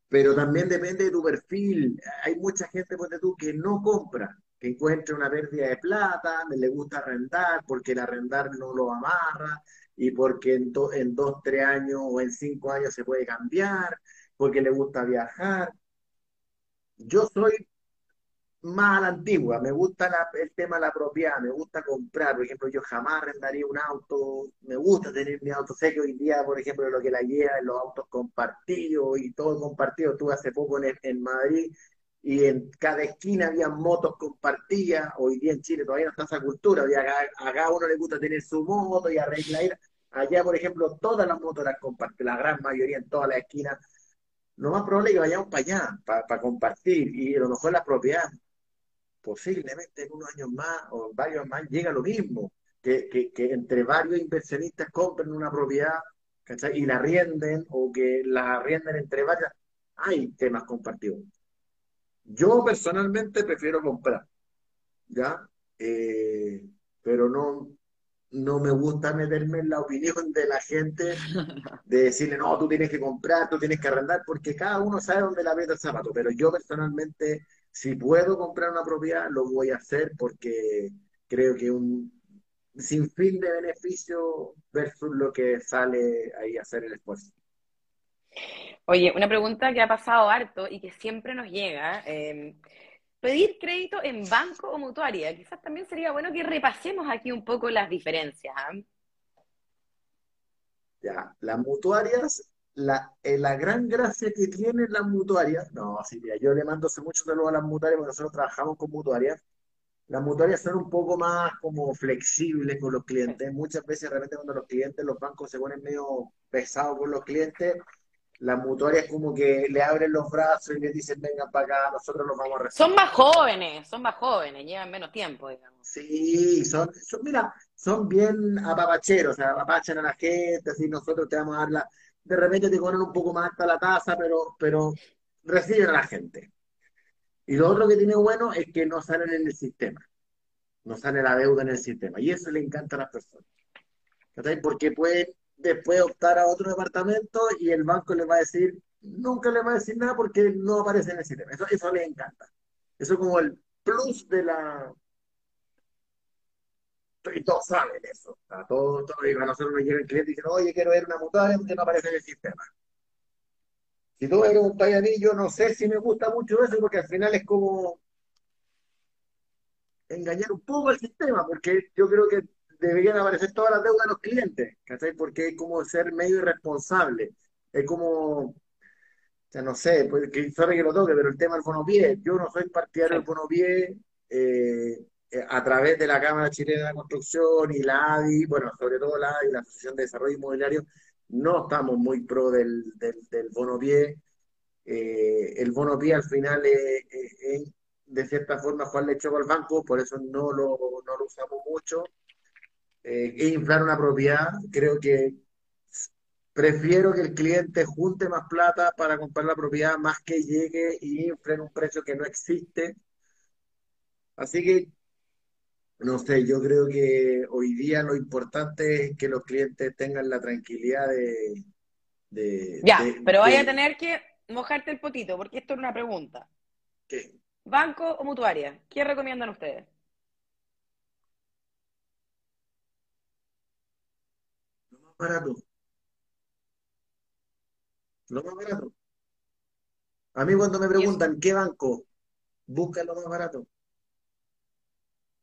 Pero también depende de tu perfil. Hay mucha gente, de tú, que no compra, que encuentra una pérdida de plata, le gusta arrendar, porque el arrendar no lo amarra, y porque en, en dos, tres años o en cinco años se puede cambiar porque le gusta viajar. Yo soy más a la antigua, me gusta el tema de la propiedad, me gusta comprar, por ejemplo, yo jamás arrendaría un auto, me gusta tener mi auto, sé que hoy día, por ejemplo, lo que la lleva en los autos compartidos y todo compartido, estuve hace poco en, en Madrid y en cada esquina había motos compartidas, hoy día en Chile todavía no está esa cultura, a cada, uno le gusta tener su moto y arreglar, allá, por ejemplo, todas las motos las comparten, la gran mayoría en todas las esquinas, lo más probable es que vayamos para allá, para, compartir, y a lo mejor la propiedad posiblemente en unos años más o varios más llega lo mismo, que, que, entre varios inversionistas compren una propiedad y la rienden o que la rienden entre varias. Hay temas compartidos. Yo personalmente prefiero comprar, ¿ya? Eh, pero no, no me gusta meterme en la opinión de la gente de decirle, no, tú tienes que comprar, tú tienes que arrendar, porque cada uno sabe dónde la mete el zapato. Pero yo personalmente si puedo comprar una propiedad, lo voy a hacer porque creo que un sinfín de beneficio versus lo que sale ahí a hacer el esfuerzo. Oye, una pregunta que ha pasado harto y que siempre nos llega. Em, pedir crédito en banco o mutuaria. Quizás también sería bueno que repasemos aquí un poco las diferencias. ¿ah? Ya, las mutuarias la, eh, la gran gracia que tienen las mutuarias, no, así mira, yo le mando hace mucho saludos a las mutuarias porque nosotros trabajamos con mutuarias. Las mutuarias son un poco más como flexibles con los clientes. Muchas veces realmente cuando los clientes, los bancos se ponen medio pesados con los clientes, las mutuarias como que le abren los brazos y le dicen, vengan para acá, nosotros los vamos a recibir. Son más jóvenes, son más jóvenes, llevan menos tiempo, digamos. Sí, son, son mira, son bien apapacheros, o sea, apapachan a la gente, así nosotros te vamos a dar la de repente te cobran un poco más hasta la tasa, pero, pero reciben a la gente. Y lo otro que tiene bueno es que no salen en el sistema, no sale la deuda en el sistema. Y eso le encanta a las personas. Porque pueden después optar a otro departamento y el banco le va a decir, nunca le va a decir nada porque no aparece en el sistema. Eso, eso les encanta. Eso es como el plus de la, y todos saben eso. Todo, todo, y a nosotros nos llega el cliente y dicen, oye, quiero ver una mutuaria que no aparece en el sistema. Si tú eres un a mí, yo no sé si me gusta mucho eso, porque al final es como engañar un poco al sistema, porque yo creo que deberían aparecer todas las deudas de los clientes, ¿cachai? Porque es como ser medio irresponsable. Es como, o sea, no sé, pues, que sabe que lo toque, pero el tema del bonopié, yo no soy partidario del bonopié, eh, eh, a través de la Cámara Chilena de la Construcción y la ADI, bueno, sobre todo la ADI, la Asociación de Desarrollo Inmobiliario, no estamos muy pro del, del, bono pie. Eh, el bono pie al final es, de cierta forma Juan le echó al banco, por eso no lo, no lo usamos mucho. Eh, es inflar una propiedad, creo que prefiero que el cliente junte más plata para comprar la propiedad más que llegue y infle en un precio que no existe. Así que no sé, yo creo que hoy día lo importante es que los clientes tengan la tranquilidad de... ya, pero vaya a tener que mojarte el potito, porque esto es una pregunta. ¿Qué? ¿Banco o mutuaria? ¿Qué recomiendan ustedes? Lo más barato. Lo más barato. A mí cuando me preguntan qué banco, busca lo más barato.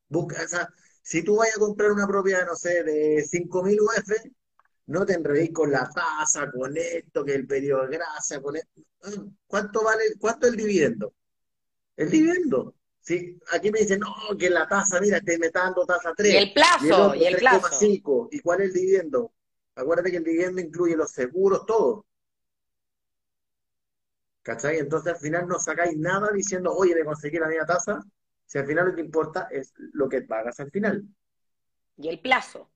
Busca, si tú vayas a comprar una propiedad, no sé, de 5.000 UF, no te enredéis con la tasa, con esto, que el periodo de gracia, con esto. ¿Cuánto vale, cuánto el dividendo? El dividendo. Sí, aquí me dicen, no, que la tasa, mira, te me dando tasa 3. Y el plazo, y el, plazo. ¿Y cuál es el dividendo? Acuérdate que el dividendo incluye los seguros, todo. ¿Cachai? Entonces al final no sacáis nada diciendo, oye, me conseguí la misma tasa, si al final lo que importa es lo que pagas al final. Y el plazo.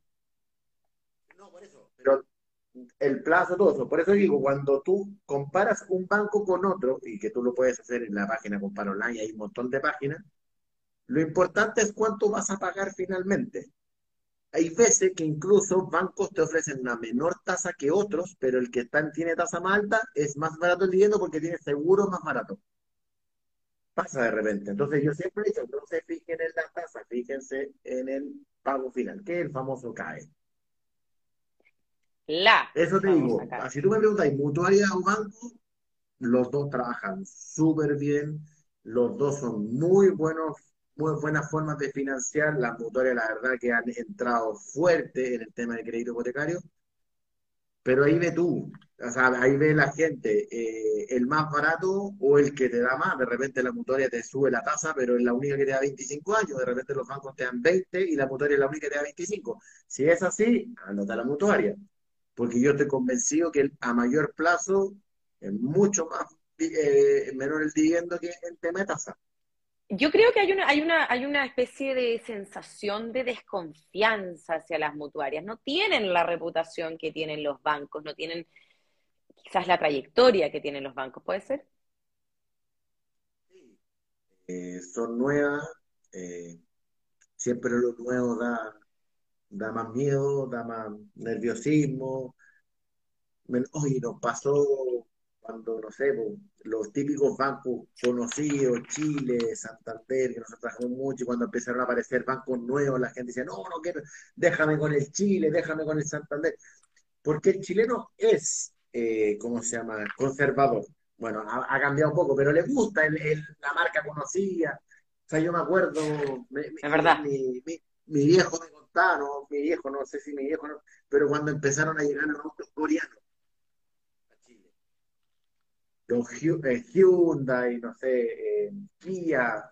No, por eso. Pero el plazo, todo eso. Por eso digo, cuando tú comparas un banco con otro, y que tú lo puedes hacer en la página Compara Online, hay un montón de páginas, lo importante es cuánto vas a pagar finalmente. Hay veces que incluso bancos te ofrecen una menor tasa que otros, pero el que está, tiene tasa más alta es más barato el dinero porque tiene seguro más barato pasa de repente. Entonces yo siempre he dicho, no se fijen en la tasa, fíjense en el pago final, que es el famoso CAE. La. Eso te digo, si tú me preguntas, mutuaria o banco, los dos trabajan súper bien. Los dos son muy buenos, muy buenas formas de financiar. Las mutuarias, la verdad, que han entrado fuerte en el tema de crédito hipotecario. Pero ahí ve tú, o sea, ahí ve la gente, eh, el más barato o el que te da más. De repente la mutuaria te sube la tasa, pero es la única que te da 25 años. De repente los bancos te dan 20 y la mutuaria es la única que te da 25. Si es así, anota la mutuaria. Porque yo estoy convencido que a mayor plazo es mucho más eh, menor el dividendo que en tema de tasa. Yo creo que hay una, hay una, hay una especie de sensación de desconfianza hacia las mutuarias. No tienen la reputación que tienen los bancos, no tienen quizás la trayectoria que tienen los bancos, ¿puede ser? Eh, son nuevas, eh, siempre lo nuevo da, da más miedo, da más nerviosismo. Oye, nos pasó cuando, no sé, los típicos bancos conocidos, Chile, Santander, que nosotros trabajamos mucho, y cuando empezaron a aparecer bancos nuevos, la gente decía, no, no quiero, déjame con el Chile, déjame con el Santander. Porque el chileno es, eh, ¿cómo se llama?, conservador. Bueno, ha, cambiado un poco, pero le gusta la marca conocida. O sea, yo me acuerdo, verdad. Mi, viejo me contaba, no, mi viejo, no sé si mi viejo, no, pero cuando empezaron a llegar los autos coreanos, los eh, Hyundai, no sé, eh, Kia,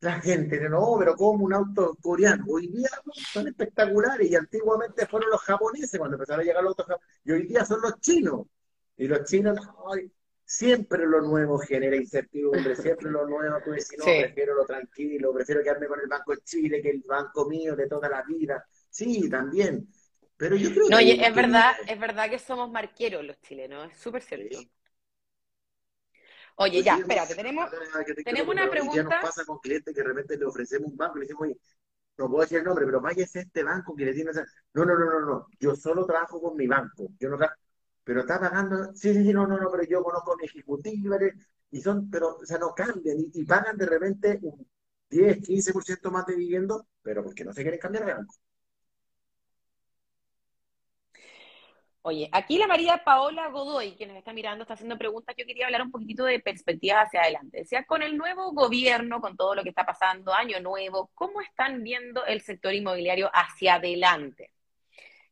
la gente, no, pero como un auto coreano. Hoy día son espectaculares y antiguamente fueron los japoneses cuando empezaron a llegar los autos japoneses y hoy día son los chinos. Y los chinos, siempre lo nuevo genera incertidumbre, siempre lo nuevo, tú decís, no, prefiero lo tranquilo, prefiero quedarme con el Banco de Chile que el banco mío de toda la vida. Sí, también. Pero yo creo no, que... es verdad, es verdad que somos marqueros los chilenos, es súper cierto. Oye, ya, espérate, tenemos, tenemos una pregunta. Ya nos pasa con clientes que de repente le ofrecemos un banco y le decimos, oye, no puedo decir el nombre, pero vaya a este banco que le tiene... No, no, no, no, no, yo solo trabajo con mi banco, yo no Pero está pagando, sí, sí, sí, no, no, no, pero yo conozco a mi ejecutivo, y son, pero, o sea, no cambian, y, pagan de repente un 10, 15% más de viviendo, pero porque no se quieren cambiar de banco. Oye, aquí la María Paola Godoy, que nos está mirando, está haciendo preguntas. Yo quería hablar un poquitito de perspectivas hacia adelante. Decía, con el nuevo gobierno, con todo lo que está pasando, año nuevo, ¿cómo están viendo el sector inmobiliario hacia adelante?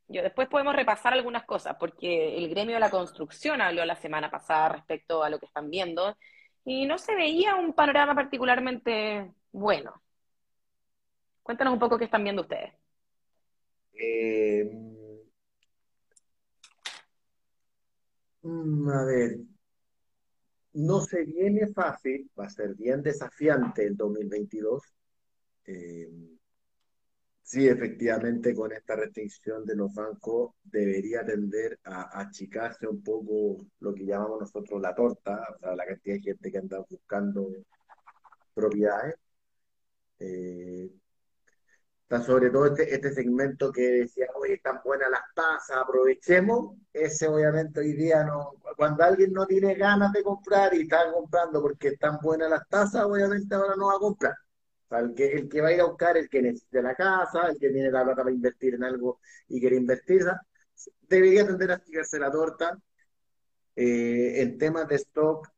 Yo después podemos repasar algunas cosas, porque el gremio de la construcción habló la semana pasada respecto a lo que están viendo y no se veía un panorama particularmente bueno. Cuéntanos un poco qué están viendo ustedes. Eh Mm, a ver, no se viene fácil, va a ser bien desafiante el 2022. Eh, sí, efectivamente, con esta restricción de los bancos debería tender a, achicarse un poco lo que llamamos nosotros la torta, o sea, la cantidad de gente que anda buscando propiedades. Eh, sobre todo este, este segmento que decía, oye, están buenas las tasas, aprovechemos. Ese obviamente hoy día no, cuando alguien no tiene ganas de comprar y está comprando porque están buenas las tasas, obviamente ahora no va a comprar. el que, el que va a ir a buscar, el que necesite la casa, el que tiene la plata para invertir en algo y quiere invertir, debería tender a estigarse la torta. Eh, en temas de stock,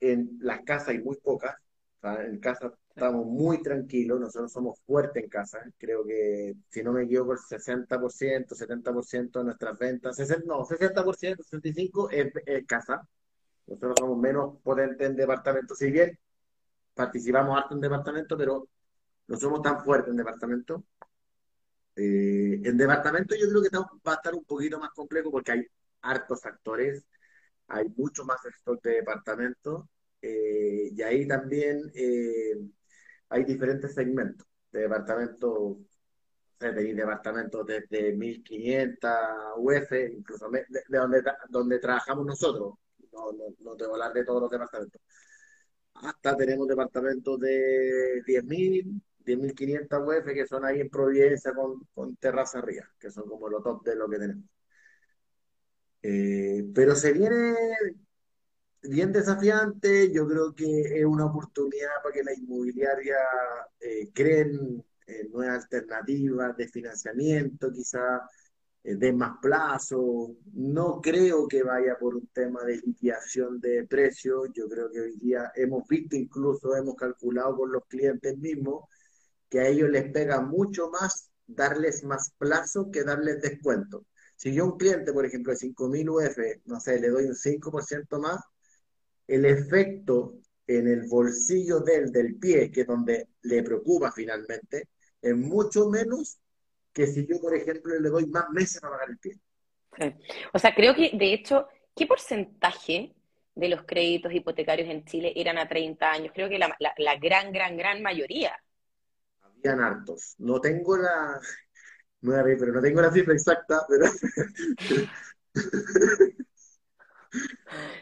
en las casas hay muy pocas. en casas estamos muy tranquilos, nosotros somos fuertes en casa, creo que si no me equivoco el 60%, 70% de nuestras ventas, no, 60%, 65% es, es casa, nosotros somos menos potentes en departamento, si bien participamos harto en departamento, pero no somos tan fuertes en departamento. Eh, en departamento yo creo que va a estar un poquito más complejo porque hay hartos actores, hay mucho más stock de departamento. Eh, y ahí también eh, hay diferentes segmentos de departamentos, tenéis departamentos desde 1500 UF, incluso de, donde, donde trabajamos nosotros, no, no, no te voy a hablar de todos los departamentos, hasta tenemos departamentos de 10.000, 10.500 UF que son ahí en Providencia con, con terraza arriba, que son como los top de lo que tenemos. Eh, pero se viene bien desafiante, yo creo que es una oportunidad para que la inmobiliaria eh, creen nuevas alternativas de financiamiento, quizá eh, de más plazo. No creo que vaya por un tema de liquidación de precios. Yo creo que hoy día hemos visto, incluso hemos calculado con los clientes mismos, que a ellos les pega mucho más darles más plazo que darles descuento. Si yo a un cliente, por ejemplo, de 5.000 UF, no sé, le doy un 5% más, el efecto en el bolsillo del, del pie, que es donde le preocupa finalmente, es mucho menos que si yo, por ejemplo, le doy más meses para pagar el pie. O sea, creo que, de hecho, ¿qué porcentaje de los créditos hipotecarios en Chile eran a 30 años? Creo que la, la, gran, gran, gran mayoría. Habían hartos. No tengo la... No pero no tengo la cifra exacta, pero...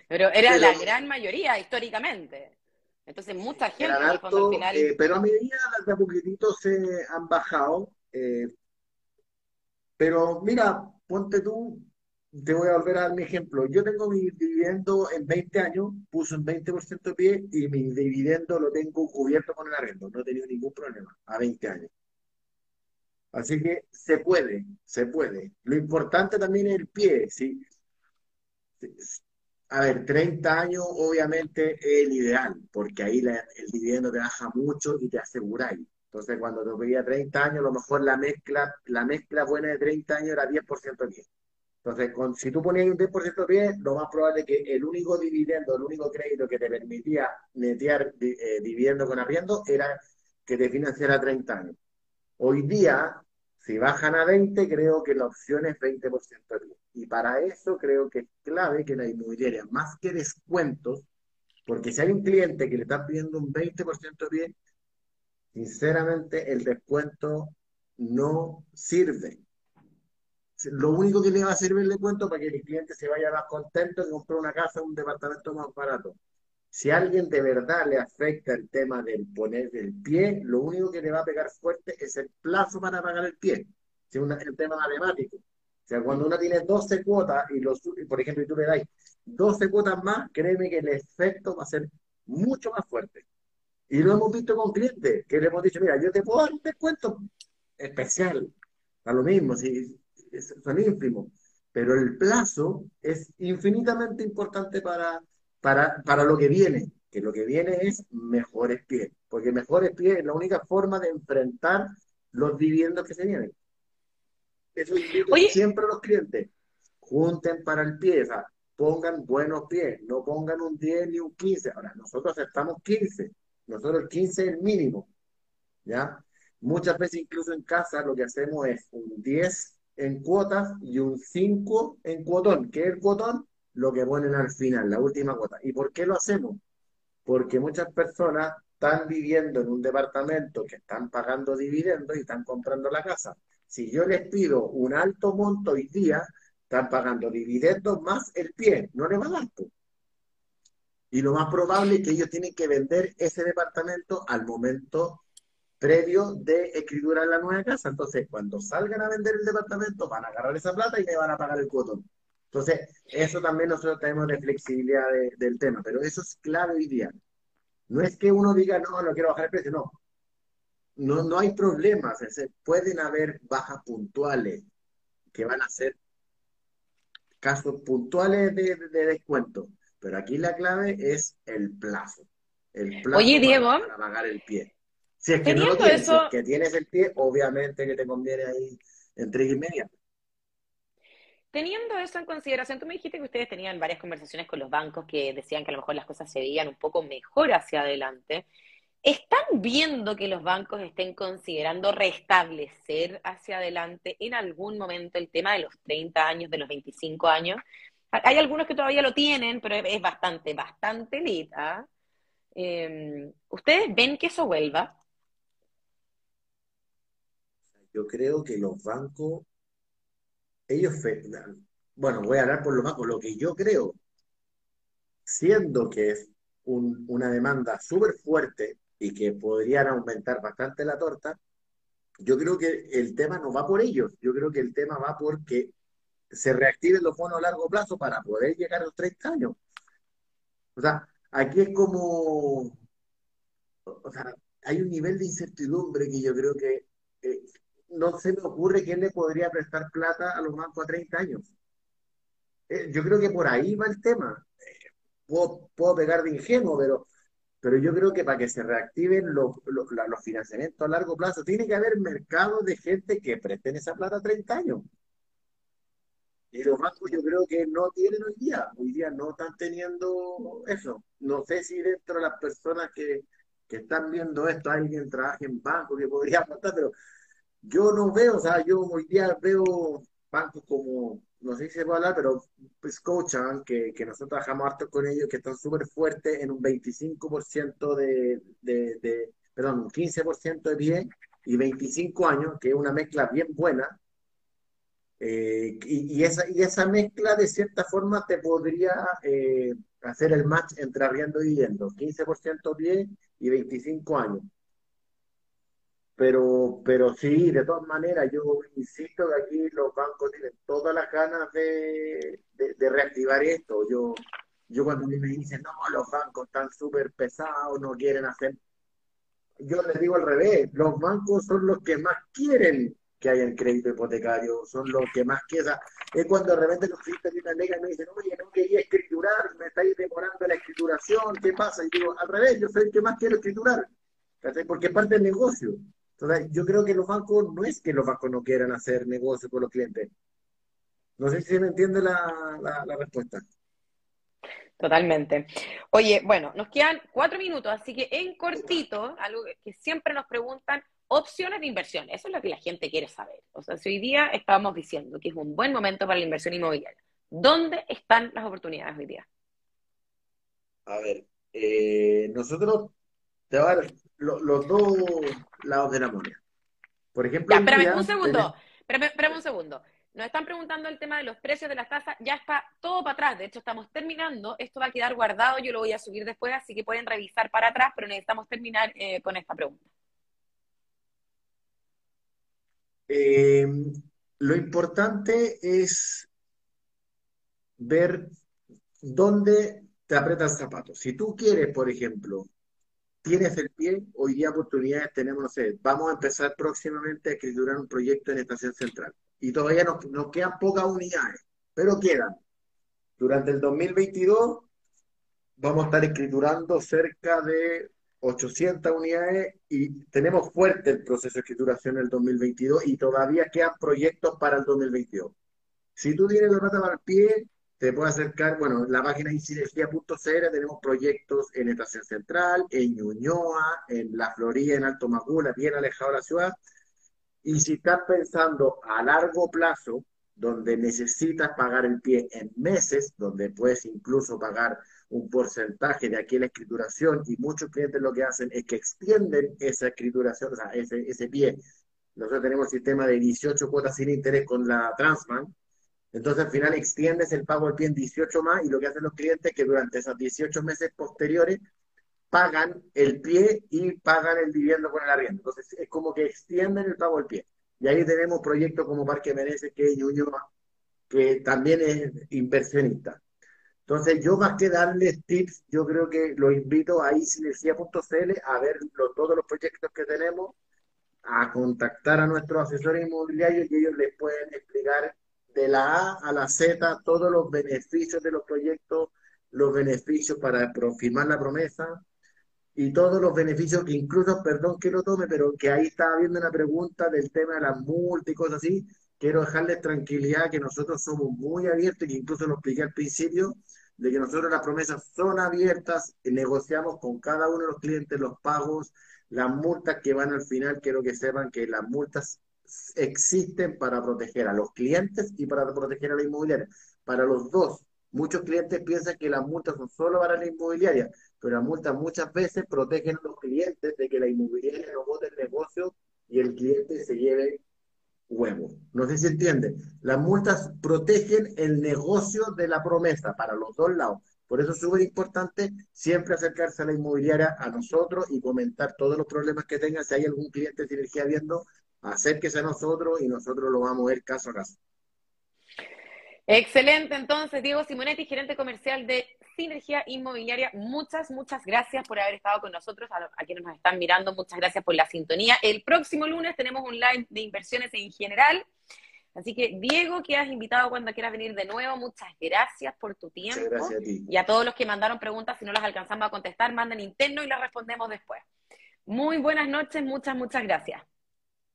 pero era la gran mayoría históricamente. Entonces, mucha gente, al final... Eh, pero a medida de a poquitito se han bajado. Eh, pero mira, ponte tú, te voy a volver a dar mi ejemplo. Yo tengo mi dividendo en 20 años, puse un 20% de pie y mi dividendo lo tengo cubierto con el arrendo. No he tenido ningún problema a 20 años. Así que se puede, se puede. Lo importante también es el pie. ¿sí? A ver, 30 años obviamente es el ideal, porque ahí el dividendo te baja mucho y te aseguráis. Entonces, cuando te pedía 30 años, a lo mejor la mezcla, la mezcla buena de 30 años era 10% pie. Entonces, con, si tú ponías un 10% pie, lo más probable es que el único dividendo, el único crédito que te permitía netear eh, con arriendo era que te financiara 30 años. Hoy día, si bajan a 20, creo que la opción es 20% pie. Y para eso creo que es clave que la inmobiliaria, más que descuentos, porque si hay un cliente que le está pidiendo un 20% pie, Sinceramente, el descuento no sirve. Lo único que le va a servir el descuento para que el cliente se vaya más contento y compre una casa o un departamento más barato. Si a alguien de verdad le afecta el tema del poner el pie, lo único que le va a pegar fuerte es el plazo para pagar el pie. Es el tema matemático. O sea, cuando uno tiene 12 cuotas y, los, por ejemplo, y tú le das 12 cuotas más, créeme que el efecto va a ser mucho más fuerte. Y lo hemos visto con clientes, que le hemos dicho, mira, yo te puedo dar un descuento especial, a lo mismo, si son ínfimos, pero el plazo es infinitamente importante para, para, para lo que viene, que lo que viene es mejores pies, porque mejores pies es la única forma de enfrentar los dividendos que se vienen. Eso es siempre a los clientes, junten para el pie, o sea, pongan buenos pies, no pongan un 10 ni un 15. Ahora, nosotros aceptamos 15, nosotros el 15 es el mínimo, ¿ya? Muchas veces incluso en casa lo que hacemos es un 10 en cuotas y un 5 en cuotón. ¿Qué es el cuotón? Lo que ponen al final, la última cuota. ¿Y por qué lo hacemos? Porque muchas personas están viviendo en un departamento que están pagando dividendos y están comprando la casa. Si yo les pido un alto monto hoy día, están pagando dividendos más el pie, no les va a dar. Y lo más probable es que ellos tienen que vender ese departamento al momento previo de escriturar la nueva casa. Entonces, cuando salgan a vender el departamento, van a agarrar esa plata y le van a pagar el cuotón. Entonces, eso también nosotros tenemos de flexibilidad del tema, pero eso es clave hoy día. No es que uno diga, no, no quiero bajar el precio, no. No, no hay problemas, pueden haber bajas puntuales que van a ser casos puntuales de descuento pero aquí la clave es el plazo. El plazo Oye, Diego, para, pagar el pie. Si es que no lo tienes, que tienes el pie, obviamente que te conviene ahí entre y media. Teniendo eso en consideración, tú me dijiste que ustedes tenían varias conversaciones con los bancos que decían que a lo mejor las cosas se veían un poco mejor hacia adelante. ¿Están viendo que los bancos estén considerando restablecer hacia adelante en algún momento el tema de los 30 años, de los 25 años? Hay algunos que todavía lo tienen, pero es bastante, bastante lita. Em, ¿Ustedes ven que eso vuelva? Yo creo que los bancos, ellos, bueno, voy a hablar por los bancos, lo que yo creo, siendo que es una demanda súper fuerte y que podrían aumentar bastante la torta, yo creo que el tema no va por ellos, yo creo que el tema va porque se reactiven los bonos a largo plazo para poder llegar a los 30 años. O sea, aquí es como, o sea, hay un nivel de incertidumbre que yo creo que, eh, no se me ocurre quién le podría prestar plata a los bancos a 30 años. Eh, yo creo que por ahí va el tema. Eh, puedo, puedo, pegar de ingenuo, pero, pero yo creo que para que se reactiven los, los, los financiamientos a largo plazo, tiene que haber mercados de gente que presten esa plata a 30 años. Y los bancos yo creo que no tienen hoy día, hoy día no están teniendo eso. No sé si dentro de las personas que, que están viendo esto alguien trabaja en banco que podría aportar, pero yo no veo, o sea, yo hoy día veo bancos como, no sé si se puede hablar, pero Scotiabank, que, que nosotros trabajamos harto con ellos, que están súper fuertes en un 25% de, de, de, perdón, un 15% de pie y 25 años, que es una mezcla bien buena. Eh, y, y, esa, y esa mezcla de cierta forma te podría eh, hacer el match entre arriendo y viviendo, 15% pie y 25 años. Pero, pero sí, de todas maneras, yo insisto que aquí los bancos tienen todas las ganas de, de, reactivar esto. Yo, yo cuando me dicen, no, los bancos están súper pesados, no quieren hacer... Yo les digo al revés, los bancos son los que más quieren que haya el crédito hipotecario, son los que más quieren. Es cuando de repente los de una lega y me dicen, oye, no quería escriturar, me estáis demorando la escrituración, ¿qué pasa? Y digo, al revés, yo soy el que más quiero escriturar, porque es parte del negocio. Entonces, yo creo que los bancos, no es que los bancos no quieran hacer negocio con los clientes. No sé si me entiende la, la, respuesta. Totalmente. Oye, bueno, nos quedan cuatro minutos, así que en cortito, algo que siempre nos preguntan, opciones de inversión. Eso es lo que la gente quiere saber. O sea, si hoy día estábamos diciendo que es un buen momento para la inversión inmobiliaria, ¿dónde están las oportunidades hoy día? A ver, eh, nosotros te voy a dar los dos lados de la moneda. Por ejemplo, ya, espérame un segundo, espérame, un segundo. Nos están preguntando el tema de los precios de las tasas, ya está todo para atrás, de hecho estamos terminando, esto va a quedar guardado, yo lo voy a subir después, así que pueden revisar para atrás, pero necesitamos terminar eh, con esta pregunta. Eh, lo importante es ver dónde te apretas zapatos. Si tú quieres, por ejemplo, tienes el pie, hoy día oportunidades tenemos, no sé, vamos a empezar próximamente a escriturar un proyecto en Estación Central. Y todavía nos, nos quedan pocas unidades, pero quedan. Durante el 2022 vamos a estar escriturando cerca de 800 unidades y tenemos fuerte el proceso de escrituración en el 2022 y todavía quedan proyectos para el 2022. Si tú tienes la plata para el pie, te puedo acercar, bueno, en la página incinergia.cl tenemos proyectos en Estación Central, en Ñuñoa, en La Florida, en Alto Magula, bien alejado de la ciudad. Y si estás pensando a largo plazo, donde necesitas pagar el pie en meses, donde puedes incluso pagar un porcentaje de aquí la escrituración, y muchos clientes lo que hacen es que extienden esa escrituración, o sea, ese, ese pie. Nosotros tenemos el sistema de 18 cuotas sin interés con la Transman, entonces al final extiendes el pago del pie en 18 más y lo que hacen los clientes es que durante esos 18 meses posteriores pagan el pie y pagan el viviendo con el arriendo. Entonces es como que extienden el pago del pie. Y ahí tenemos proyectos como Parque Meneses, que es que también es inversionista. Entonces yo más que darles tips, yo creo que los invito a isinergia.cl a ver todos los proyectos que tenemos, a contactar a nuestros asesores inmobiliarios y ellos les pueden explicar de la A a la Z todos los beneficios de los proyectos, los beneficios para firmar la promesa y todos los beneficios que incluso, perdón que lo tome, pero que ahí estaba viendo una pregunta del tema de las multas y cosas así, quiero dejarles tranquilidad que nosotros somos muy abiertos, y que incluso lo expliqué al principio, de que nosotros las promesas son abiertas, negociamos con cada uno de los clientes los pagos, las multas que van al final, quiero que sepan que las multas existen para proteger a los clientes y para proteger a la inmobiliaria. Para los dos, muchos clientes piensan que las multas son solo para la inmobiliaria, pero las multas muchas veces protegen a los clientes de que la inmobiliaria no vote el negocio y el cliente se lleve huevo. No sé si entiende. Las multas protegen el negocio de la promesa para los dos lados. Por eso es súper importante siempre acercarse a la inmobiliaria, a nosotros y comentar todos los problemas que tengan. Si hay algún cliente de sinergia viendo, acérquese a nosotros y nosotros lo vamos a ver caso a caso. Excelente, entonces, Diego Simonetti, gerente comercial de Sinergia Inmobiliaria. Muchas, muchas gracias por haber estado con nosotros, a, a, quienes nos están mirando, muchas gracias por la sintonía. El próximo lunes tenemos un live de inversiones en general. Así que, Diego, que has invitado cuando quieras venir de nuevo, muchas gracias por tu tiempo. Muchas gracias a ti. Y a todos los que mandaron preguntas, si no las alcanzamos a contestar, manden interno y las respondemos después. Muy buenas noches, muchas, muchas gracias.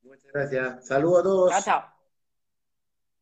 Muchas gracias. Saludos a todos.